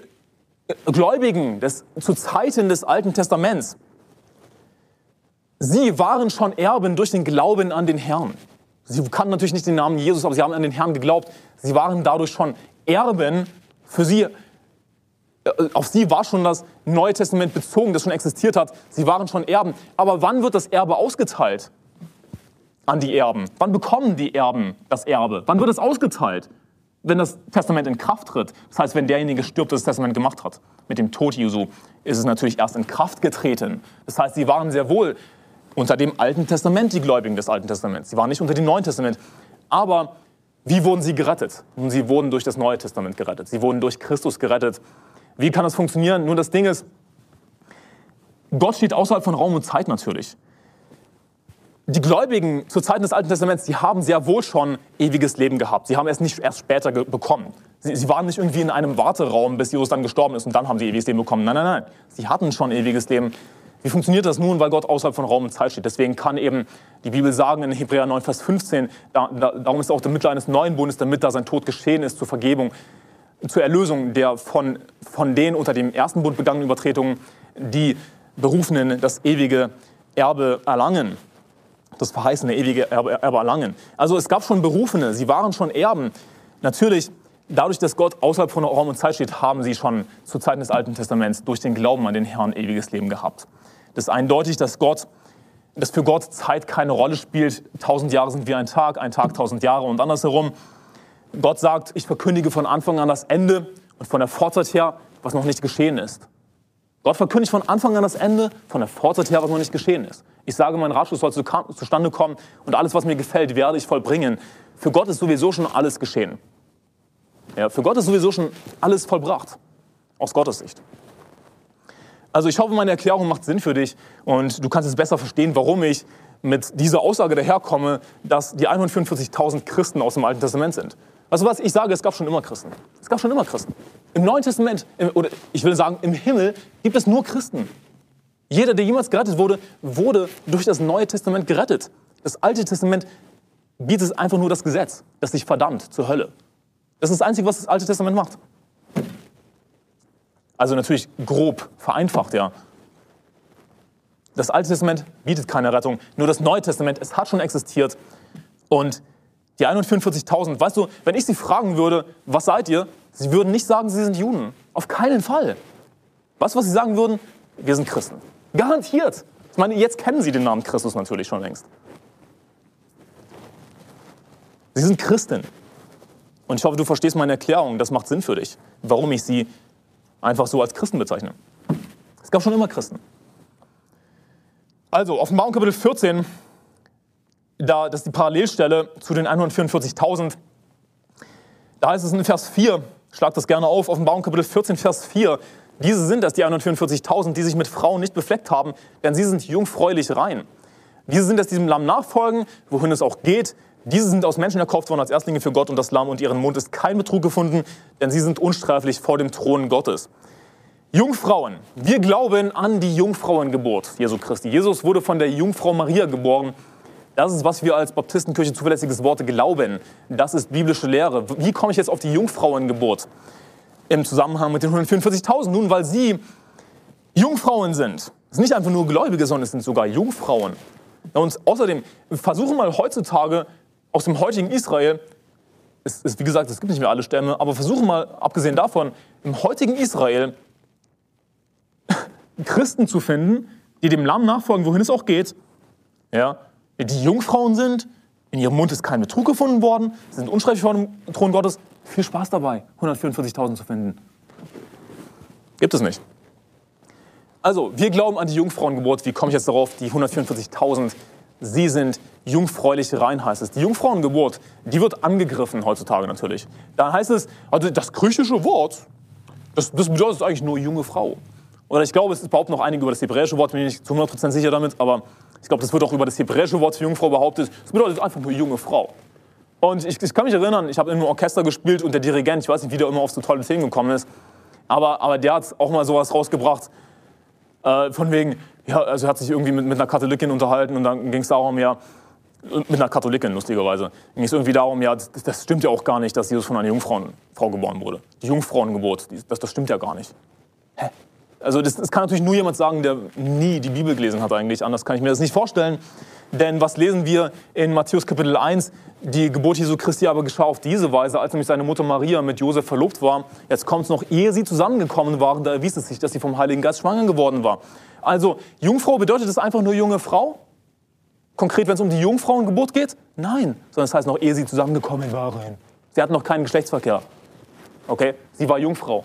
Gläubigen des, zu Zeiten des Alten Testaments, sie waren schon Erben durch den Glauben an den Herrn. Sie kannten natürlich nicht den Namen Jesus, aber sie haben an den Herrn geglaubt. Sie waren dadurch schon Erben. Für sie, äh, auf sie war schon das Neue Testament bezogen, das schon existiert hat. Sie waren schon Erben. Aber wann wird das Erbe ausgeteilt an die Erben? Wann bekommen die Erben das Erbe? Wann wird es ausgeteilt? wenn das Testament in Kraft tritt, das heißt, wenn derjenige stirbt, der das Testament gemacht hat, mit dem Tod Jesu, ist es natürlich erst in Kraft getreten. Das heißt, sie waren sehr wohl unter dem Alten Testament die Gläubigen des Alten Testaments. Sie waren nicht unter dem Neuen Testament. Aber wie wurden sie gerettet? Nun, sie wurden durch das Neue Testament gerettet. Sie wurden durch Christus gerettet. Wie kann das funktionieren? Nun, das Ding ist, Gott steht außerhalb von Raum und Zeit natürlich die Gläubigen zur Zeit des Alten Testaments, die haben sehr wohl schon ewiges Leben gehabt. Sie haben es nicht erst später bekommen. Sie, sie, waren nicht irgendwie in einem Warteraum, bis Jesus dann gestorben ist und dann haben sie ewiges Leben bekommen. Nein, nein, nein. Sie hatten schon ewiges Leben. Wie funktioniert das nun? Weil Gott außerhalb von Raum und Zeit steht. Deswegen kann eben die Bibel sagen in Hebräer 9, Vers 15, da, da, darum ist auch der Mittler eines neuen Bundes, damit da sein Tod geschehen ist zur Vergebung, zur Erlösung der von, von den unter dem ersten Bund begangenen Übertretungen, die Berufenen das ewige Erbe erlangen das verheißene ewige Erbe, Erbe erlangen. Also es gab schon Berufene, sie waren schon Erben. Natürlich, dadurch, dass Gott außerhalb von Raum und Zeit steht, haben sie schon zu Zeiten des Alten Testaments durch den Glauben an den Herrn ewiges Leben gehabt. Das ist eindeutig, dass Gott, dass für Gott Zeit keine Rolle spielt. Tausend Jahre sind wie ein Tag, ein Tag tausend Jahre und andersherum. Gott sagt, ich verkündige von Anfang an das Ende und von der Vorzeit her, was noch nicht geschehen ist. Gott verkündigt von Anfang an das Ende, von der Vorzeit her, was noch nicht geschehen ist. Ich sage, mein Ratschluss soll zustande kommen und alles, was mir gefällt, werde ich vollbringen. Für Gott ist sowieso schon alles geschehen. Ja, für Gott ist sowieso schon alles vollbracht. Aus Gottes Sicht. Also ich hoffe, meine Erklärung macht Sinn für dich und du kannst es besser verstehen, warum ich mit dieser Aussage daherkomme, dass die 144.000 Christen aus dem Alten Testament sind. Weißt du was? Ich sage, es gab schon immer Christen. Es gab schon immer Christen. Im Neuen Testament, oder ich will sagen, im Himmel gibt es nur Christen. Jeder, der jemals gerettet wurde, wurde durch das Neue Testament gerettet. Das Alte Testament bietet einfach nur das Gesetz, das dich verdammt zur Hölle. Das ist das Einzige, was das Alte Testament macht. Also natürlich grob vereinfacht, ja. Das Alte Testament bietet keine Rettung, nur das Neue Testament, es hat schon existiert. Und die 144.000, weißt du, wenn ich sie fragen würde, was seid ihr? Sie würden nicht sagen, sie sind Juden. Auf keinen Fall. Weißt du, was sie sagen würden? Wir sind Christen. Garantiert. Ich meine, jetzt kennen Sie den Namen Christus natürlich schon längst. Sie sind Christen. Und ich hoffe, du verstehst meine Erklärung. Das macht Sinn für dich, warum ich sie einfach so als Christen bezeichne. Es gab schon immer Christen. Also, Offenbarung Kapitel 14, da, das ist die Parallelstelle zu den 144.000. Da heißt es in Vers 4, schlag das gerne auf, Offenbarung Kapitel 14, Vers 4, diese sind es, die 144.000, die sich mit Frauen nicht befleckt haben, denn sie sind jungfräulich rein. Diese sind es, diesem Lamm nachfolgen, wohin es auch geht. Diese sind aus Menschen erkauft worden als Erstlinge für Gott und das Lamm und ihren Mund ist kein Betrug gefunden, denn sie sind unsträflich vor dem Thron Gottes. Jungfrauen. Wir glauben an die Jungfrauengeburt Jesu Christi. Jesus wurde von der Jungfrau Maria geboren. Das ist, was wir als Baptistenkirche zuverlässiges Worte glauben. Das ist biblische Lehre. Wie komme ich jetzt auf die Jungfrauengeburt? Im Zusammenhang mit den 144.000. Nun, weil sie Jungfrauen sind. Es sind nicht einfach nur Gläubige, sondern es sind sogar Jungfrauen. Und außerdem versuchen mal heutzutage aus dem heutigen Israel, es, es, wie gesagt, es gibt nicht mehr alle Stämme, aber versuchen mal, abgesehen davon, im heutigen Israel Christen zu finden, die dem Lamm nachfolgen, wohin es auch geht, ja, die Jungfrauen sind, in ihrem Mund ist kein Betrug gefunden worden, sie sind unschreiblich vor dem Thron Gottes. Viel Spaß dabei, 144.000 zu finden. Gibt es nicht. Also, wir glauben an die Jungfrauengeburt. Wie komme ich jetzt darauf? Die 144.000, sie sind jungfräulich rein, heißt es. Die Jungfrauengeburt, die wird angegriffen heutzutage natürlich. Da heißt es, also das griechische Wort, das, das bedeutet eigentlich nur junge Frau. Oder ich glaube, es ist überhaupt noch einige über das hebräische Wort, bin ich nicht zu 100% sicher damit, aber ich glaube, das wird auch über das hebräische Wort für Jungfrau behauptet. Es bedeutet einfach nur junge Frau. Und ich, ich kann mich erinnern, ich habe in einem Orchester gespielt und der Dirigent, ich weiß nicht, wie der immer auf so tolle Themen gekommen ist, aber, aber der hat auch mal sowas rausgebracht, äh, von wegen, ja, also hat sich irgendwie mit, mit einer Katholikin unterhalten und dann ging es darum, ja, mit einer Katholikin lustigerweise, ging es irgendwie darum, ja, das, das, stimmt ja auch gar nicht, dass Jesus von einer Jungfrau geboren wurde. Die Jungfrauengeburt, das, das stimmt ja gar nicht. Hä? Also das, das, kann natürlich nur jemand sagen, der nie die Bibel gelesen hat eigentlich. Anders kann ich mir das nicht vorstellen. Denn was lesen wir in Matthäus Kapitel 1? Die Geburt Jesu Christi aber geschah auf diese Weise, als nämlich seine Mutter Maria mit Josef verlobt war. Jetzt kommt es noch, ehe sie zusammengekommen waren, da erwies es sich, dass sie vom Heiligen Geist schwanger geworden war. Also Jungfrau bedeutet es einfach nur junge Frau? Konkret, wenn es um die Jungfrauengeburt geht? Nein, sondern es heißt noch, ehe sie zusammengekommen waren. Sie hatten noch keinen Geschlechtsverkehr. Okay, sie war Jungfrau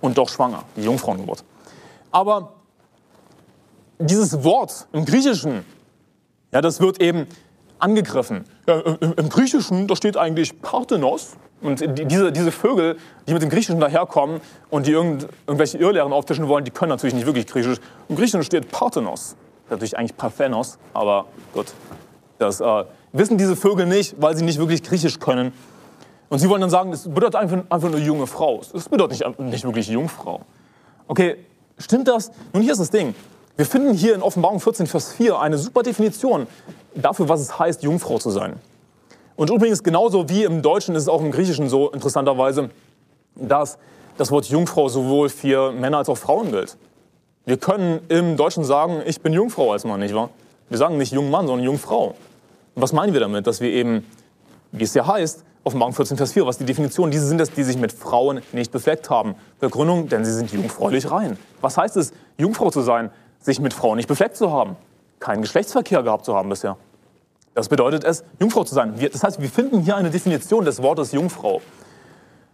und doch schwanger, die Jungfrauengeburt. Aber dieses Wort im Griechischen, ja, das wird eben angegriffen. Ja, im, Griechischen, da steht eigentlich Parthenos. Und diese, diese Vögel, die mit dem Griechischen daherkommen und die irgend, irgendwelche Irrlehren auftischen wollen, die können natürlich nicht wirklich Griechisch. Im Griechischen steht Parthenos. Natürlich eigentlich Parthenos, aber gut. Das äh, wissen diese Vögel nicht, weil sie nicht wirklich Griechisch können. Und sie wollen dann sagen, das bedeutet einfach, einfach nur junge Frau. Das bedeutet nicht, nicht wirklich Jungfrau. Okay, stimmt das? Nun, hier ist das Ding. Wir finden hier in Offenbarung 14, Vers 4 eine super Definition dafür, was es heißt, Jungfrau zu sein. Und übrigens, genauso wie im Deutschen ist es auch im Griechischen so, interessanterweise, dass das Wort Jungfrau sowohl für Männer als auch Frauen gilt. Wir können im Deutschen sagen, ich bin Jungfrau als Mann, nicht wahr? Wir sagen nicht Jungmann, sondern Jungfrau. Und was meinen wir damit? Dass wir eben, wie es ja heißt, Offenbarung 14, Vers 4, was die Definition? Diese sind es, die sich mit Frauen nicht befleckt haben. Begründung, denn sie sind jungfräulich rein. Was heißt es, Jungfrau zu sein? Sich mit Frauen nicht befleckt zu haben. Keinen Geschlechtsverkehr gehabt zu haben bisher. Das bedeutet es, Jungfrau zu sein. das heißt, wir finden hier eine Definition des Wortes Jungfrau.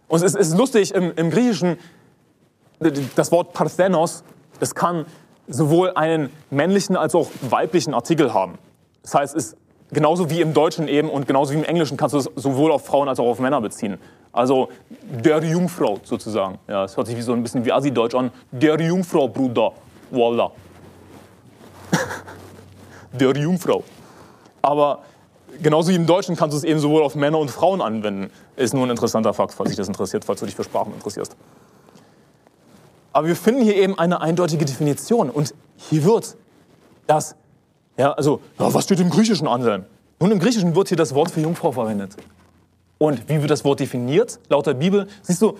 Und es ist lustig, im, im Griechischen, das Wort Parthenos, das kann sowohl einen männlichen als auch weiblichen Artikel haben. Das heißt, es genauso wie im Deutschen eben und genauso wie im Englischen kannst du es sowohl auf Frauen als auch auf Männer beziehen. Also der Jungfrau sozusagen. Ja, es hört sich wie so ein bisschen wie Asi-Deutsch an. Der Jungfrau, Bruder. Voila. der Jungfrau. Aber genauso wie im Deutschen kannst du es eben sowohl auf Männer und Frauen anwenden. Ist nur ein interessanter Fakt, falls dich das interessiert, falls du dich für Sprachen interessierst. Aber wir finden hier eben eine eindeutige Definition. Und hier wird das ja, also, ja, was steht im Griechischen, Anselm? Nun, im Griechischen wird hier das Wort für Jungfrau verwendet. Und wie wird das Wort definiert, laut der Bibel? Siehst du,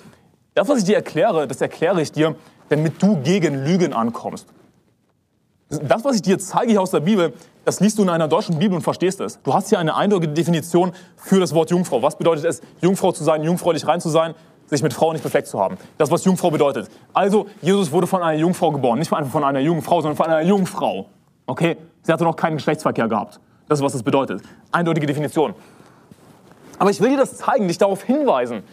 das, was ich dir erkläre, das erkläre ich dir, damit du gegen Lügen ankommst. Das, was ich dir zeige hier aus der Bibel, das liest du in einer deutschen Bibel und verstehst es. Du hast hier eine eindeutige Definition für das Wort Jungfrau. Was bedeutet es, Jungfrau zu sein, jungfräulich rein zu sein, sich mit Frauen nicht befleckt zu haben? Das, was Jungfrau bedeutet. Also, Jesus wurde von einer Jungfrau geboren. Nicht einfach von einer jungen Frau, sondern von einer Jungfrau. Okay? Sie hatte noch keinen Geschlechtsverkehr gehabt. Das ist, was das bedeutet. Eindeutige Definition. Aber ich will dir das zeigen, dich darauf hinweisen,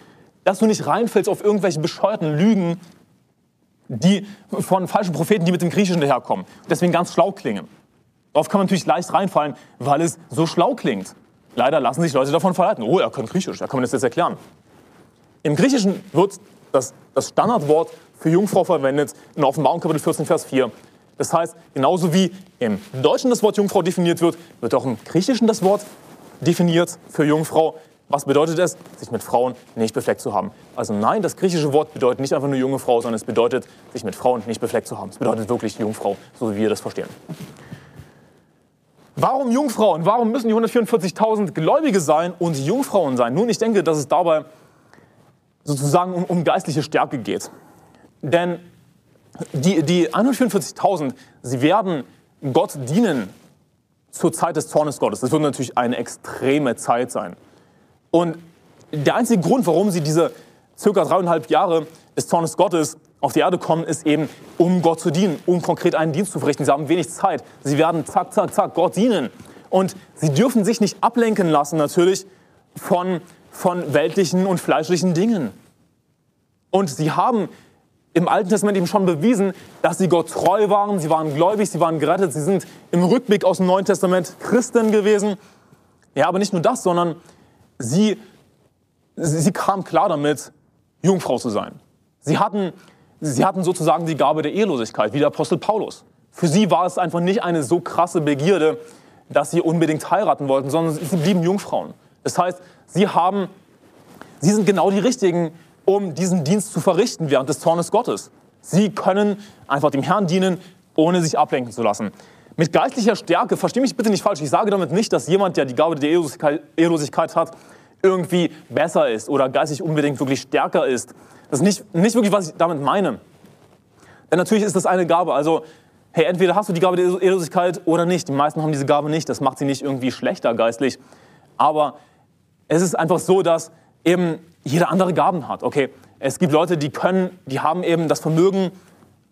dass du nicht reinfällst auf irgendwelche bescheuerten Lügen, die von falschen Propheten, die mit dem Griechischen daherkommen. Deswegen ganz schlau klingen. Darauf kann man natürlich leicht reinfallen, weil es so schlau klingt. Leider lassen sich Leute davon verleiten. Oh, er kann Griechisch, da kann man das jetzt erklären. Im Griechischen wird das, das Standardwort für Jungfrau verwendet in Offenbarung Kapitel 14, Vers 4. Das heißt, genauso wie im Deutschen das Wort Jungfrau definiert wird, wird auch im Griechischen das Wort definiert für Jungfrau. Was bedeutet es, sich mit Frauen nicht befleckt zu haben? Also nein, das griechische Wort bedeutet nicht einfach nur junge Frau, sondern es bedeutet, sich mit Frauen nicht befleckt zu haben. Es bedeutet wirklich Jungfrau, so wie wir das verstehen. Warum Jungfrauen? Warum müssen die 144.000 Gläubige sein und Jungfrauen sein? Nun, ich denke, dass es dabei sozusagen um, um geistliche Stärke geht. Denn die, die 144.000, sie werden Gott dienen zur Zeit des Zornes Gottes. Das wird natürlich eine extreme Zeit sein. Und der einzige Grund, warum sie diese circa dreieinhalb Jahre des Zornes Gottes auf die Erde kommen, ist eben, um Gott zu dienen, um konkret einen Dienst zu verrichten. Sie haben wenig Zeit. Sie werden zack, zack, zack Gott dienen. Und sie dürfen sich nicht ablenken lassen, natürlich, von, von weltlichen und fleischlichen Dingen. Und sie haben im Alten Testament eben schon bewiesen, dass sie Gott treu waren, sie waren gläubig, sie waren gerettet, sie sind im Rückblick aus dem Neuen Testament Christen gewesen. Ja, aber nicht nur das, sondern sie, sie kam klar damit, Jungfrau zu sein. Sie hatten, sie hatten sozusagen die Gabe der Ehelosigkeit, wie der Apostel Paulus. Für sie war es einfach nicht eine so krasse Begierde, dass sie unbedingt heiraten wollten, sondern sie blieben Jungfrauen. Das heißt, sie haben, sie sind genau die richtigen, um diesen Dienst zu verrichten während des Zornes Gottes. Sie können einfach dem Herrn dienen, ohne sich ablenken zu lassen. Mit geistlicher Stärke, verstehe mich bitte nicht falsch, ich sage damit nicht, dass jemand, der die Gabe der Ehelosigkeit hat, irgendwie besser ist oder geistig unbedingt wirklich stärker ist. Das ist nicht, nicht wirklich, was ich damit meine. Denn natürlich ist das eine Gabe. Also, hey, entweder hast du die Gabe der Ehelosigkeit oder nicht. Die meisten haben diese Gabe nicht. Das macht sie nicht irgendwie schlechter geistlich. Aber es ist einfach so, dass eben jeder andere Gaben hat. Okay, es gibt Leute, die können, die haben eben das Vermögen,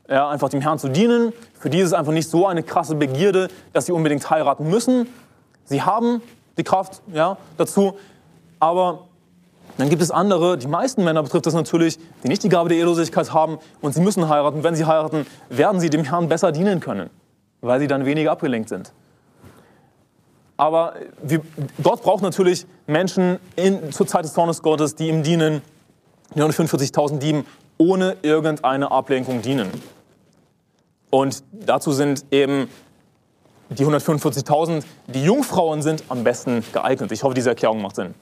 ja, einfach dem Herrn zu dienen. Für die ist es einfach nicht so eine krasse Begierde, dass sie unbedingt heiraten müssen. Sie haben die Kraft ja, dazu, aber dann gibt es andere, die meisten Männer betrifft das natürlich, die nicht die Gabe der Ehelosigkeit haben und sie müssen heiraten. Wenn sie heiraten, werden sie dem Herrn besser dienen können, weil sie dann weniger abgelenkt sind. Aber wir, Gott braucht natürlich Menschen in, zur Zeit des Zornes Gottes, die ihm dienen, die 145.000 Dieben, ohne irgendeine Ablenkung dienen. Und dazu sind eben die 145.000, die Jungfrauen sind, am besten geeignet. Ich hoffe, diese Erklärung macht Sinn.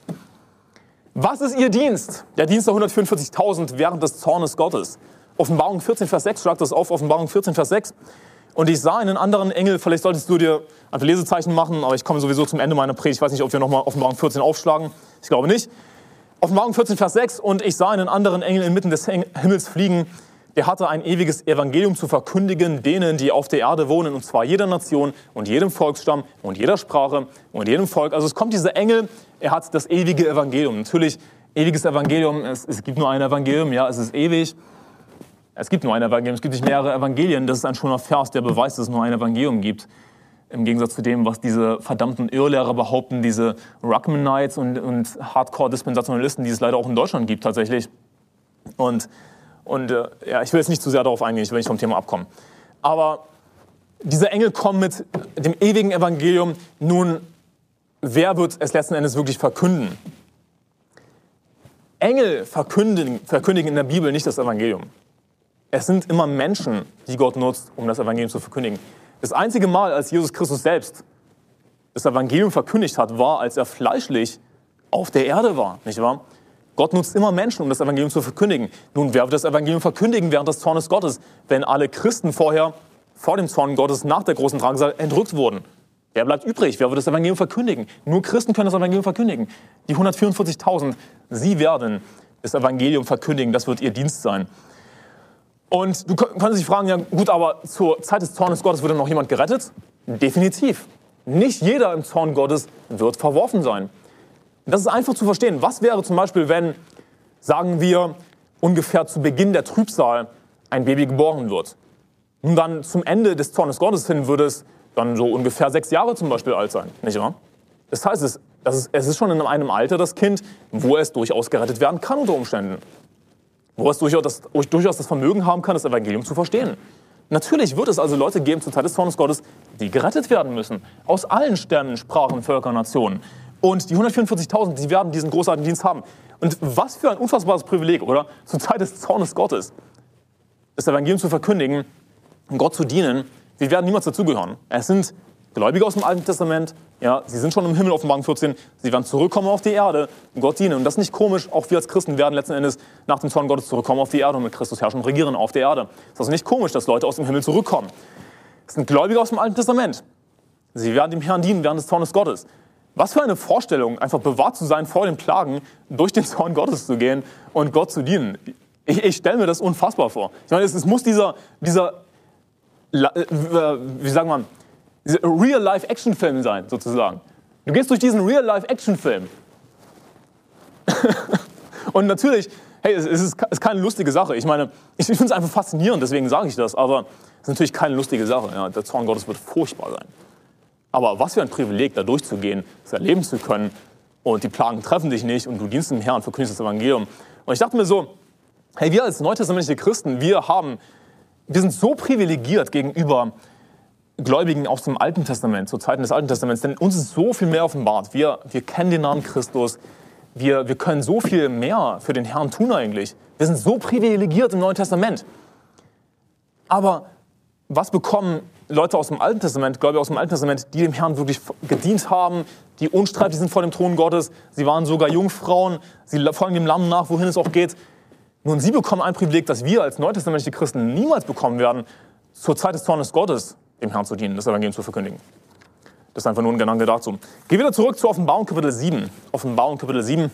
Was ist ihr Dienst? Der Dienst der 144.000 während des Zornes Gottes. Offenbarung 14, Vers 6, schlag das auf, Offenbarung 14, Vers 6. Und ich sah einen anderen Engel, vielleicht solltest du dir ein Lesezeichen machen, aber ich komme sowieso zum Ende meiner Predigt. Ich weiß nicht, ob wir nochmal Offenbarung 14 aufschlagen. Ich glaube nicht. Offenbarung 14, Vers 6. Und ich sah einen anderen Engel inmitten des Himmels fliegen. Der hatte ein ewiges Evangelium zu verkündigen denen, die auf der Erde wohnen, und zwar jeder Nation und jedem Volksstamm und jeder Sprache und jedem Volk. Also es kommt dieser Engel, er hat das ewige Evangelium. Natürlich, ewiges Evangelium, es, es gibt nur ein Evangelium, ja, es ist ewig. Es gibt nur ein Evangelium, es gibt nicht mehrere Evangelien. Das ist ein schöner Vers, der beweist, dass es nur ein Evangelium gibt. Im Gegensatz zu dem, was diese verdammten Irrlehrer behaupten, diese Ruckmanites und, und Hardcore-Dispensationalisten, die es leider auch in Deutschland gibt tatsächlich. Und, und äh, ja, ich will jetzt nicht zu sehr darauf eingehen, ich will nicht vom Thema abkommen. Aber dieser Engel kommt mit dem ewigen Evangelium. Nun, wer wird es letzten Endes wirklich verkünden? Engel verkündigen, verkündigen in der Bibel nicht das Evangelium. Es sind immer Menschen, die Gott nutzt, um das Evangelium zu verkündigen. Das einzige Mal, als Jesus Christus selbst das Evangelium verkündigt hat, war, als er fleischlich auf der Erde war, nicht wahr? Gott nutzt immer Menschen, um das Evangelium zu verkündigen. Nun, wer wird das Evangelium verkündigen während des Zornes Gottes, wenn alle Christen vorher, vor dem Zorn Gottes, nach der großen Drangsal entrückt wurden? Wer bleibt übrig? Wer wird das Evangelium verkündigen? Nur Christen können das Evangelium verkündigen. Die 144.000, sie werden das Evangelium verkündigen. Das wird ihr Dienst sein. Und du könntest dich fragen, ja gut, aber zur Zeit des Zornes Gottes wird noch jemand gerettet? Definitiv. Nicht jeder im Zorn Gottes wird verworfen sein. Das ist einfach zu verstehen. Was wäre zum Beispiel, wenn, sagen wir, ungefähr zu Beginn der Trübsal ein Baby geboren wird? Und dann zum Ende des Zornes Gottes hin würde es dann so ungefähr sechs Jahre zum Beispiel alt sein, nicht wahr? Das heißt, es, das ist, es ist schon in einem Alter das Kind, wo es durchaus gerettet werden kann unter Umständen wo es durchaus das, durchaus das Vermögen haben kann, das Evangelium zu verstehen. Natürlich wird es also Leute geben zur Zeit des Zornes Gottes, die gerettet werden müssen. Aus allen Stämmen, Sprachen, Völkern, Nationen. Und die 144.000, die werden diesen großartigen Dienst haben. Und was für ein unfassbares Privileg, oder? Zur Zeit des Zornes Gottes. Das Evangelium zu verkündigen, Gott zu dienen. Wir werden niemals dazugehören. Es sind Gläubige aus dem Alten Testament, Ja, sie sind schon im Himmel, Offenbarung 14. Sie werden zurückkommen auf die Erde und Gott dienen. Und das ist nicht komisch. Auch wir als Christen werden letzten Endes nach dem Zorn Gottes zurückkommen auf die Erde und mit Christus herrschen und regieren auf der Erde. Es ist also nicht komisch, dass Leute aus dem Himmel zurückkommen. Das sind Gläubige aus dem Alten Testament. Sie werden dem Herrn dienen während des Zornes Gottes. Was für eine Vorstellung, einfach bewahrt zu sein vor den Plagen, durch den Zorn Gottes zu gehen und Gott zu dienen. Ich, ich stelle mir das unfassbar vor. Ich meine, es, es muss dieser, dieser, wie sagt man, Real-Life-Action-Film sein, sozusagen. Du gehst durch diesen Real-Life-Action-Film. und natürlich, hey, es ist, es ist keine lustige Sache. Ich meine, ich finde es einfach faszinierend, deswegen sage ich das, aber es ist natürlich keine lustige Sache. Ja. Der Zorn Gottes wird furchtbar sein. Aber was für ein Privileg, da durchzugehen, das erleben zu können und die Plagen treffen dich nicht und du dienst dem Herrn und verkündest das Evangelium. Und ich dachte mir so, hey, wir als neutestamentliche Christen, wir haben, wir sind so privilegiert gegenüber Gläubigen aus dem Alten Testament, zu Zeiten des Alten Testaments, denn uns ist so viel mehr offenbart. Wir, wir kennen den Namen Christus, wir, wir können so viel mehr für den Herrn tun eigentlich. Wir sind so privilegiert im Neuen Testament. Aber was bekommen Leute aus dem Alten Testament, Gläubige aus dem Alten Testament, die dem Herrn wirklich gedient haben, die unstreitig sind vor dem Thron Gottes, sie waren sogar Jungfrauen, sie folgen dem Lamm nach, wohin es auch geht. Nun, sie bekommen ein Privileg, das wir als neutestamentliche Christen niemals bekommen werden, zur Zeit des Zornes Gottes dem Herrn zu dienen, das Evangelium zu verkündigen. Das ist einfach nur ein Gedanke dazu. Geh wieder zurück zu Offenbarung Kapitel 7. Offenbarung Kapitel 7.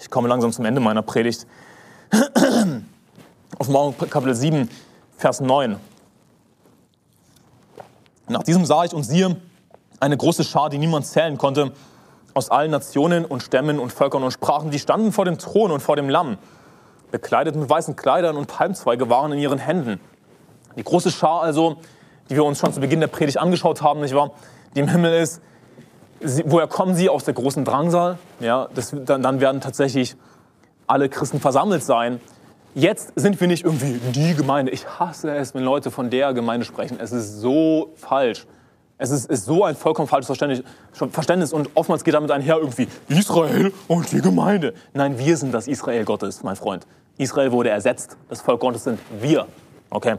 Ich komme langsam zum Ende meiner Predigt. Offenbarung Kapitel 7, Vers 9. Nach diesem sah ich und siehe eine große Schar, die niemand zählen konnte, aus allen Nationen und Stämmen und Völkern und Sprachen, die standen vor dem Thron und vor dem Lamm, bekleidet mit weißen Kleidern und Palmzweige waren in ihren Händen. Die große Schar also, die wir uns schon zu Beginn der Predigt angeschaut haben, nicht wahr? Die im Himmel ist. Sie, woher kommen sie? Aus der großen Drangsal. Ja, das, dann, dann werden tatsächlich alle Christen versammelt sein. Jetzt sind wir nicht irgendwie die Gemeinde. Ich hasse es, wenn Leute von der Gemeinde sprechen. Es ist so falsch. Es ist, ist so ein vollkommen falsches Verständnis und oftmals geht damit einher irgendwie Israel und die Gemeinde. Nein, wir sind das Israel Gottes, mein Freund. Israel wurde ersetzt. Das Volk Gottes sind wir. Okay?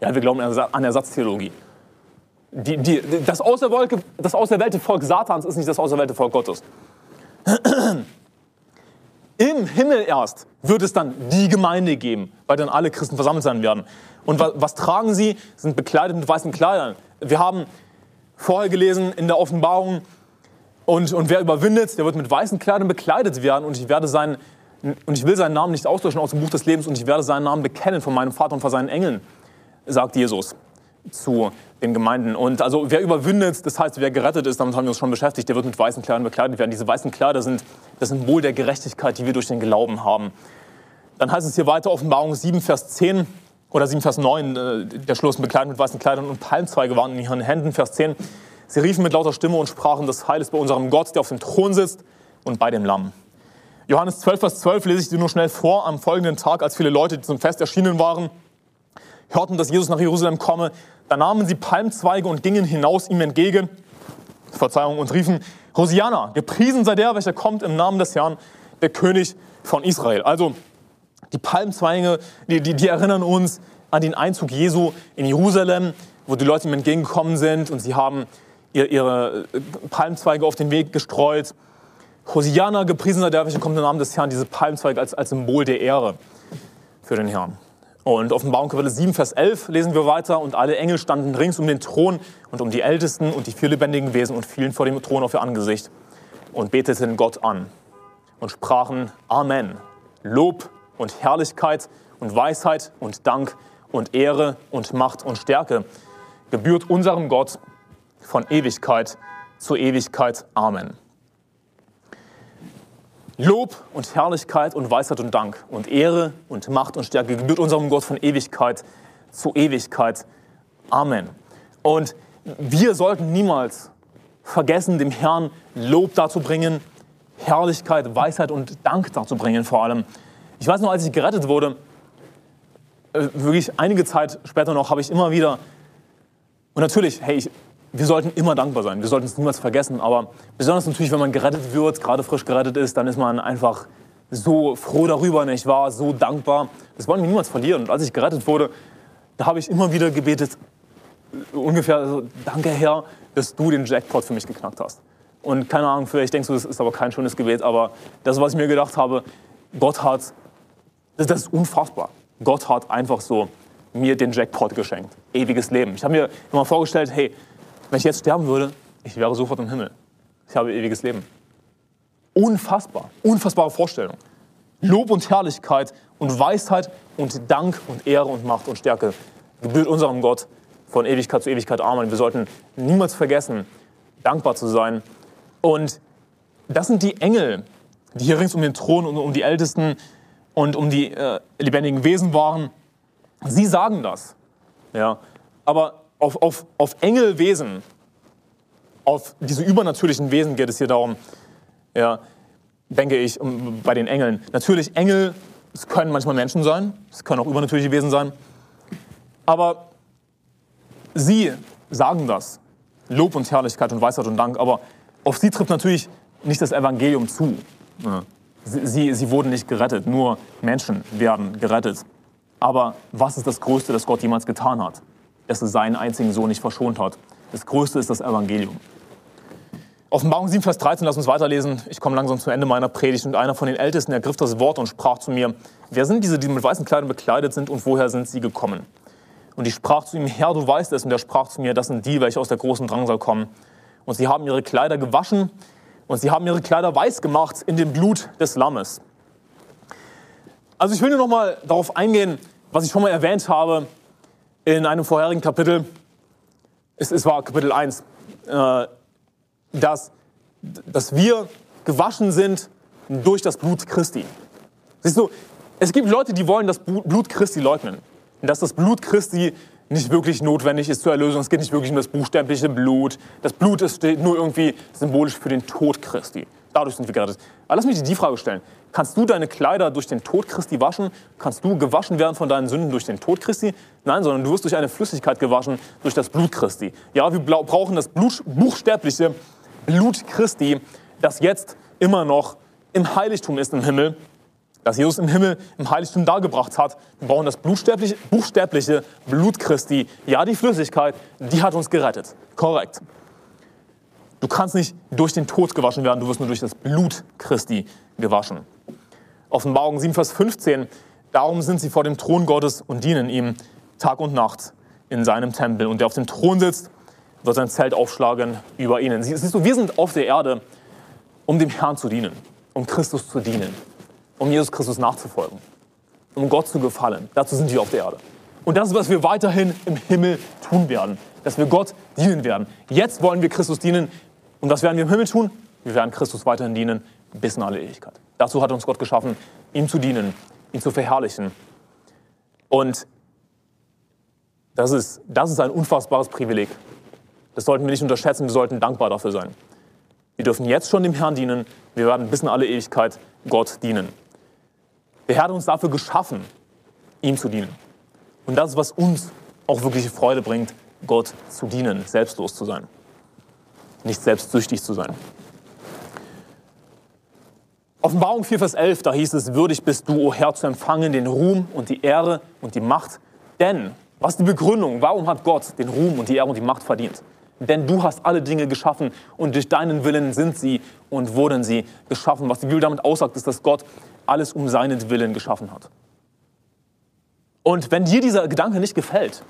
Ja, wir glauben an Ersatztheologie. Die, die, das, auserwählte, das auserwählte Volk Satans ist nicht das auserwählte Volk Gottes. Im Himmel erst wird es dann die Gemeinde geben, weil dann alle Christen versammelt sein werden. Und was, was tragen? Sie sind bekleidet mit weißen Kleidern. Wir haben vorher gelesen in der Offenbarung, und, und wer überwindet, der wird mit weißen Kleidern bekleidet werden und ich werde seinen, und ich will seinen Namen nicht auslöschen aus dem Buch des Lebens und ich werde seinen Namen bekennen von meinem Vater und von seinen Engeln sagt Jesus zu den Gemeinden. Und also wer überwindet, das heißt, wer gerettet ist, damit haben wir uns schon beschäftigt, der wird mit weißen Kleidern bekleidet werden. Diese weißen Kleider sind das Symbol der Gerechtigkeit, die wir durch den Glauben haben. Dann heißt es hier weiter, Offenbarung 7, Vers 10 oder 7, Vers 9, äh, der Schluss, bekleidet mit weißen Kleidern und Palmzweige waren in ihren Händen, Vers 10. Sie riefen mit lauter Stimme und sprachen, das Heil ist bei unserem Gott, der auf dem Thron sitzt und bei dem Lamm. Johannes 12, Vers 12 lese ich dir nur schnell vor. Am folgenden Tag, als viele Leute zum Fest erschienen waren, hörten, dass Jesus nach Jerusalem komme, da nahmen sie Palmzweige und gingen hinaus ihm entgegen, Verzeihung, und riefen, Hosianna, gepriesen sei der, welcher kommt im Namen des Herrn, der König von Israel. Also die Palmzweige, die, die, die erinnern uns an den Einzug Jesu in Jerusalem, wo die Leute ihm entgegengekommen sind und sie haben ihre Palmzweige auf den Weg gestreut. Hosianna, gepriesen sei der, welcher kommt im Namen des Herrn, diese Palmzweige als, als Symbol der Ehre für den Herrn. Und Offenbarung Kapitel 7, Vers 11 lesen wir weiter. Und alle Engel standen rings um den Thron und um die Ältesten und die vier lebendigen Wesen und fielen vor dem Thron auf ihr Angesicht und beteten Gott an und sprachen Amen. Lob und Herrlichkeit und Weisheit und Dank und Ehre und Macht und Stärke gebührt unserem Gott von Ewigkeit zu Ewigkeit. Amen. Lob und Herrlichkeit und Weisheit und Dank und Ehre und Macht und Stärke gebührt unserem Gott von Ewigkeit zu Ewigkeit. Amen. Und wir sollten niemals vergessen, dem Herrn Lob dazu bringen, Herrlichkeit, Weisheit und Dank dazu bringen vor allem. Ich weiß noch, als ich gerettet wurde, äh, wirklich einige Zeit später noch, habe ich immer wieder, und natürlich, hey, ich, wir sollten immer dankbar sein. Wir sollten es niemals vergessen. Aber besonders natürlich, wenn man gerettet wird, gerade frisch gerettet ist, dann ist man einfach so froh darüber, nicht wahr? So dankbar. Das wollen wir niemals verlieren. Und als ich gerettet wurde, da habe ich immer wieder gebetet, ungefähr so, danke Herr, dass du den Jackpot für mich geknackt hast. Und keine Ahnung, vielleicht denkst du, das ist aber kein schönes Gebet, aber das, was ich mir gedacht habe, Gott hat, das, das ist unfassbar. Gott hat einfach so mir den Jackpot geschenkt. Ewiges Leben. Ich habe mir immer vorgestellt, hey, wenn ich jetzt sterben würde, ich wäre sofort im Himmel. Ich habe ewiges Leben. Unfassbar. Unfassbare Vorstellung. Lob und Herrlichkeit und Weisheit und Dank und Ehre und Macht und Stärke gebührt unserem Gott von Ewigkeit zu Ewigkeit. Amen. Wir sollten niemals vergessen, dankbar zu sein. Und das sind die Engel, die hier rings um den Thron und um die Ältesten und um die äh, lebendigen Wesen waren. Sie sagen das. Ja. Aber auf, auf, auf Engelwesen, auf diese übernatürlichen Wesen geht es hier darum, ja, denke ich, um, bei den Engeln. Natürlich, Engel, es können manchmal Menschen sein, es können auch übernatürliche Wesen sein. Aber sie sagen das. Lob und Herrlichkeit und Weisheit und Dank. Aber auf sie trifft natürlich nicht das Evangelium zu. Sie, sie, wurden nicht gerettet, nur Menschen werden gerettet. Aber was ist das Größte, das Gott jemals getan hat? Dass er seinen einzigen Sohn nicht verschont hat. Das Größte ist das Evangelium. Offenbarung 7, Vers 13, lass uns weiterlesen. Ich komme langsam zum Ende meiner Predigt. Und einer von den Ältesten ergriff das Wort und sprach zu mir, wer sind diese, die mit weißen Kleidern bekleidet sind und woher sind sie gekommen? Und ich sprach zu ihm, Herr, du weißt es. Und er sprach zu mir, das sind die, welche aus der großen Drangsal kommen. Und sie haben ihre Kleider gewaschen und sie haben ihre Kleider weiß gemacht in dem Blut des Lammes. Also ich will nur noch mal darauf eingehen, was ich schon mal erwähnt habe in einem vorherigen Kapitel. Es, es war Kapitel 1, äh, dass, dass wir gewaschen sind durch das Blut Christi. Siehst du, es gibt Leute, die wollen das Blut Christi leugnen dass das Blut Christi nicht wirklich notwendig ist zur Erlösung. Es geht nicht wirklich um das buchstäbliche Blut. Das Blut ist nur irgendwie symbolisch für den Tod Christi. Dadurch sind wir gerettet. Aber lass mich dir die Frage stellen. Kannst du deine Kleider durch den Tod Christi waschen? Kannst du gewaschen werden von deinen Sünden durch den Tod Christi? Nein, sondern du wirst durch eine Flüssigkeit gewaschen, durch das Blut Christi. Ja, wir brauchen das Blut, buchstäbliche Blut Christi, das jetzt immer noch im Heiligtum ist im Himmel das Jesus im Himmel im Heiligtum dargebracht hat. Wir brauchen das buchstäbliche, buchstäbliche Blut Christi. Ja, die Flüssigkeit, die hat uns gerettet. Korrekt. Du kannst nicht durch den Tod gewaschen werden, du wirst nur durch das Blut Christi gewaschen. Offenbarung 7, Vers 15. Darum sind sie vor dem Thron Gottes und dienen ihm Tag und Nacht in seinem Tempel. Und der auf dem Thron sitzt, wird sein Zelt aufschlagen über ihnen. Siehst du, wir sind auf der Erde, um dem Herrn zu dienen, um Christus zu dienen um Jesus Christus nachzufolgen, um Gott zu gefallen. Dazu sind wir auf der Erde. Und das ist, was wir weiterhin im Himmel tun werden, dass wir Gott dienen werden. Jetzt wollen wir Christus dienen. Und was werden wir im Himmel tun? Wir werden Christus weiterhin dienen bis in alle Ewigkeit. Dazu hat uns Gott geschaffen, ihm zu dienen, ihn zu verherrlichen. Und das ist, das ist ein unfassbares Privileg. Das sollten wir nicht unterschätzen, wir sollten dankbar dafür sein. Wir dürfen jetzt schon dem Herrn dienen, wir werden bis in alle Ewigkeit Gott dienen. Der Herr hat uns dafür geschaffen, ihm zu dienen. Und das ist, was uns auch wirkliche Freude bringt, Gott zu dienen, selbstlos zu sein, nicht selbstsüchtig zu sein. Offenbarung 4, Vers 11, da hieß es, würdig bist du, o Herr, zu empfangen den Ruhm und die Ehre und die Macht. Denn, was ist die Begründung? Warum hat Gott den Ruhm und die Ehre und die Macht verdient? Denn du hast alle Dinge geschaffen und durch deinen Willen sind sie und wurden sie geschaffen. Was die Bibel damit aussagt, ist, dass Gott alles um seinen Willen geschaffen hat. Und wenn dir dieser Gedanke nicht gefällt,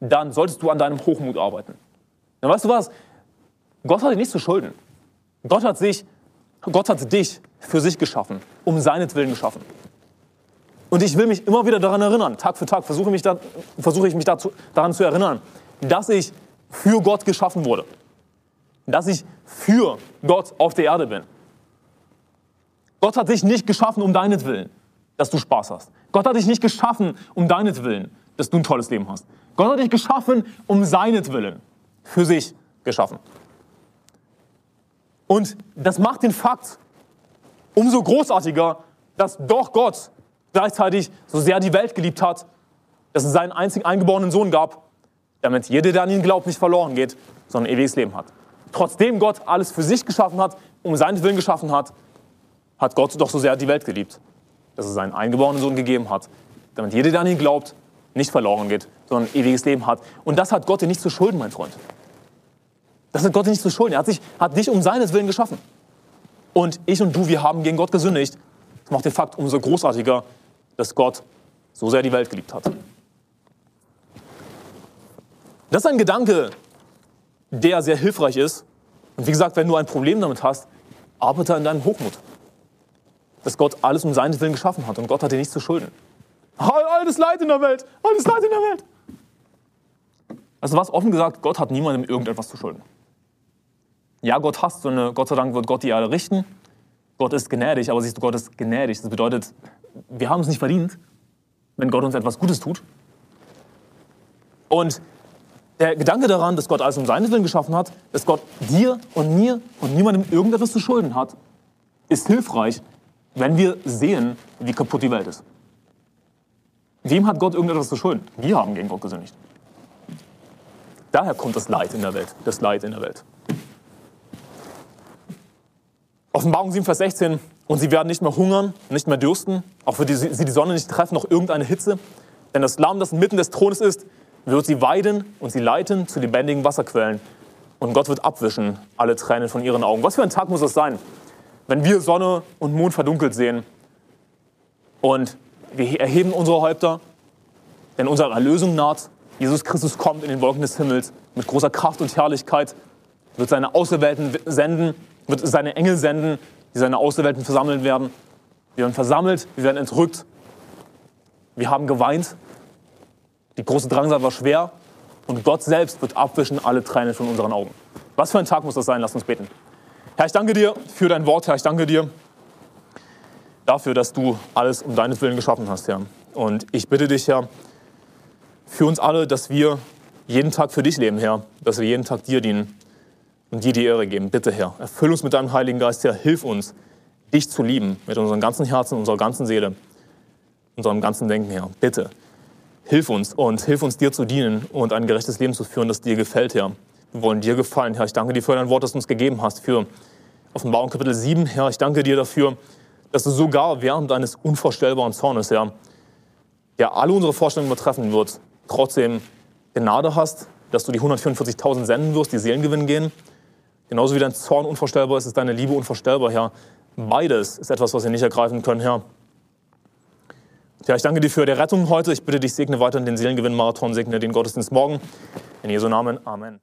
dann solltest du an deinem Hochmut arbeiten. Dann weißt du was? Gott hat dich nicht zu schulden. Gott hat, sich, Gott hat dich für sich geschaffen, um seinetwillen geschaffen. Und ich will mich immer wieder daran erinnern, Tag für Tag versuche, mich da, versuche ich mich dazu, daran zu erinnern, dass ich für Gott geschaffen wurde. Dass ich für Gott auf der Erde bin. Gott hat dich nicht geschaffen um deinetwillen, dass du Spaß hast. Gott hat dich nicht geschaffen um deinetwillen, dass du ein tolles Leben hast. Gott hat dich geschaffen um seinetwillen, für sich geschaffen. Und das macht den Fakt umso großartiger, dass doch Gott gleichzeitig so sehr die Welt geliebt hat, dass es seinen einzigen eingeborenen Sohn gab, damit jeder, der an ihn glaubt, nicht verloren geht, sondern ewiges Leben hat. Trotzdem Gott alles für sich geschaffen hat, um seinen Willen geschaffen hat, hat Gott doch so sehr die Welt geliebt, dass er seinen eingeborenen Sohn gegeben hat, damit jeder, der an ihn glaubt, nicht verloren geht, sondern ein ewiges Leben hat. Und das hat Gott dir nicht zu schulden, mein Freund. Das hat Gott nicht zu schulden. Er hat, sich, hat dich um seines Willen geschaffen. Und ich und du, wir haben gegen Gott gesündigt. Das macht den Fakt umso großartiger, dass Gott so sehr die Welt geliebt hat. Das ist ein Gedanke, der sehr hilfreich ist. Und wie gesagt, wenn du ein Problem damit hast, arbeite an deinem Hochmut. Dass Gott alles um seinen Willen geschaffen hat und Gott hat dir nichts zu schulden. Alles Leid in der Welt, alles Leid in der Welt. Also was offen gesagt, Gott hat niemandem irgendetwas zu schulden. Ja, Gott hasst, sondern Gott sei Dank wird Gott die Erde richten. Gott ist gnädig, aber siehst du, Gott ist gnädig. Das bedeutet, wir haben es nicht verdient, wenn Gott uns etwas Gutes tut. Und der Gedanke daran, dass Gott alles um seinen Willen geschaffen hat, dass Gott dir und mir und niemandem irgendetwas zu schulden hat, ist hilfreich, wenn wir sehen, wie kaputt die Welt ist. Wem hat Gott irgendetwas zu schulden? Wir haben gegen Gott gesündigt. Daher kommt das Leid in der Welt, das Leid in der Welt. Offenbarung 7, Vers 16. Und sie werden nicht mehr hungern, nicht mehr dürsten, auch wird sie die Sonne nicht treffen, noch irgendeine Hitze. Denn das Lamm, das inmitten des Thrones ist, wird sie weiden und sie leiten zu lebendigen Wasserquellen. Und Gott wird abwischen alle Tränen von ihren Augen. Was für ein Tag muss das sein, wenn wir Sonne und Mond verdunkelt sehen und wir erheben unsere Häupter, denn unsere Erlösung naht. Jesus Christus kommt in den Wolken des Himmels mit großer Kraft und Herrlichkeit, wird seine Auserwählten senden, wird seine Engel senden, die seine Auserwählten versammelt werden. Wir werden versammelt, wir werden entrückt. Wir haben geweint, die große Drangsal war schwer und Gott selbst wird abwischen alle Tränen von unseren Augen. Was für ein Tag muss das sein? Lass uns beten. Herr, ich danke dir für dein Wort, Herr. Ich danke dir dafür, dass du alles um deines Willen geschaffen hast, Herr. Und ich bitte dich, Herr, für uns alle, dass wir jeden Tag für dich leben, Herr. Dass wir jeden Tag dir dienen und dir die Ehre geben. Bitte, Herr, erfüll uns mit deinem Heiligen Geist, Herr. Hilf uns, dich zu lieben mit unserem ganzen Herzen, unserer ganzen Seele, unserem ganzen Denken, Herr. Bitte. Hilf uns und hilf uns, dir zu dienen und ein gerechtes Leben zu führen, das dir gefällt, Herr. Wir wollen dir gefallen, Herr. Ich danke dir für dein Wort, das du uns gegeben hast, für Offenbarung Kapitel 7, Herr. Ich danke dir dafür, dass du sogar während deines unvorstellbaren Zornes, Herr, der alle unsere Vorstellungen übertreffen wird, trotzdem Gnade hast, dass du die 144.000 senden wirst, die Seelen gewinnen gehen. Genauso wie dein Zorn unvorstellbar ist, ist deine Liebe unvorstellbar, Herr. Beides ist etwas, was wir nicht ergreifen können, Herr. Ja, ich danke dir für die Rettung heute. Ich bitte dich, segne weiter den Seelengewinn-Marathon, segne den Gottesdienst morgen. In Jesu Namen. Amen.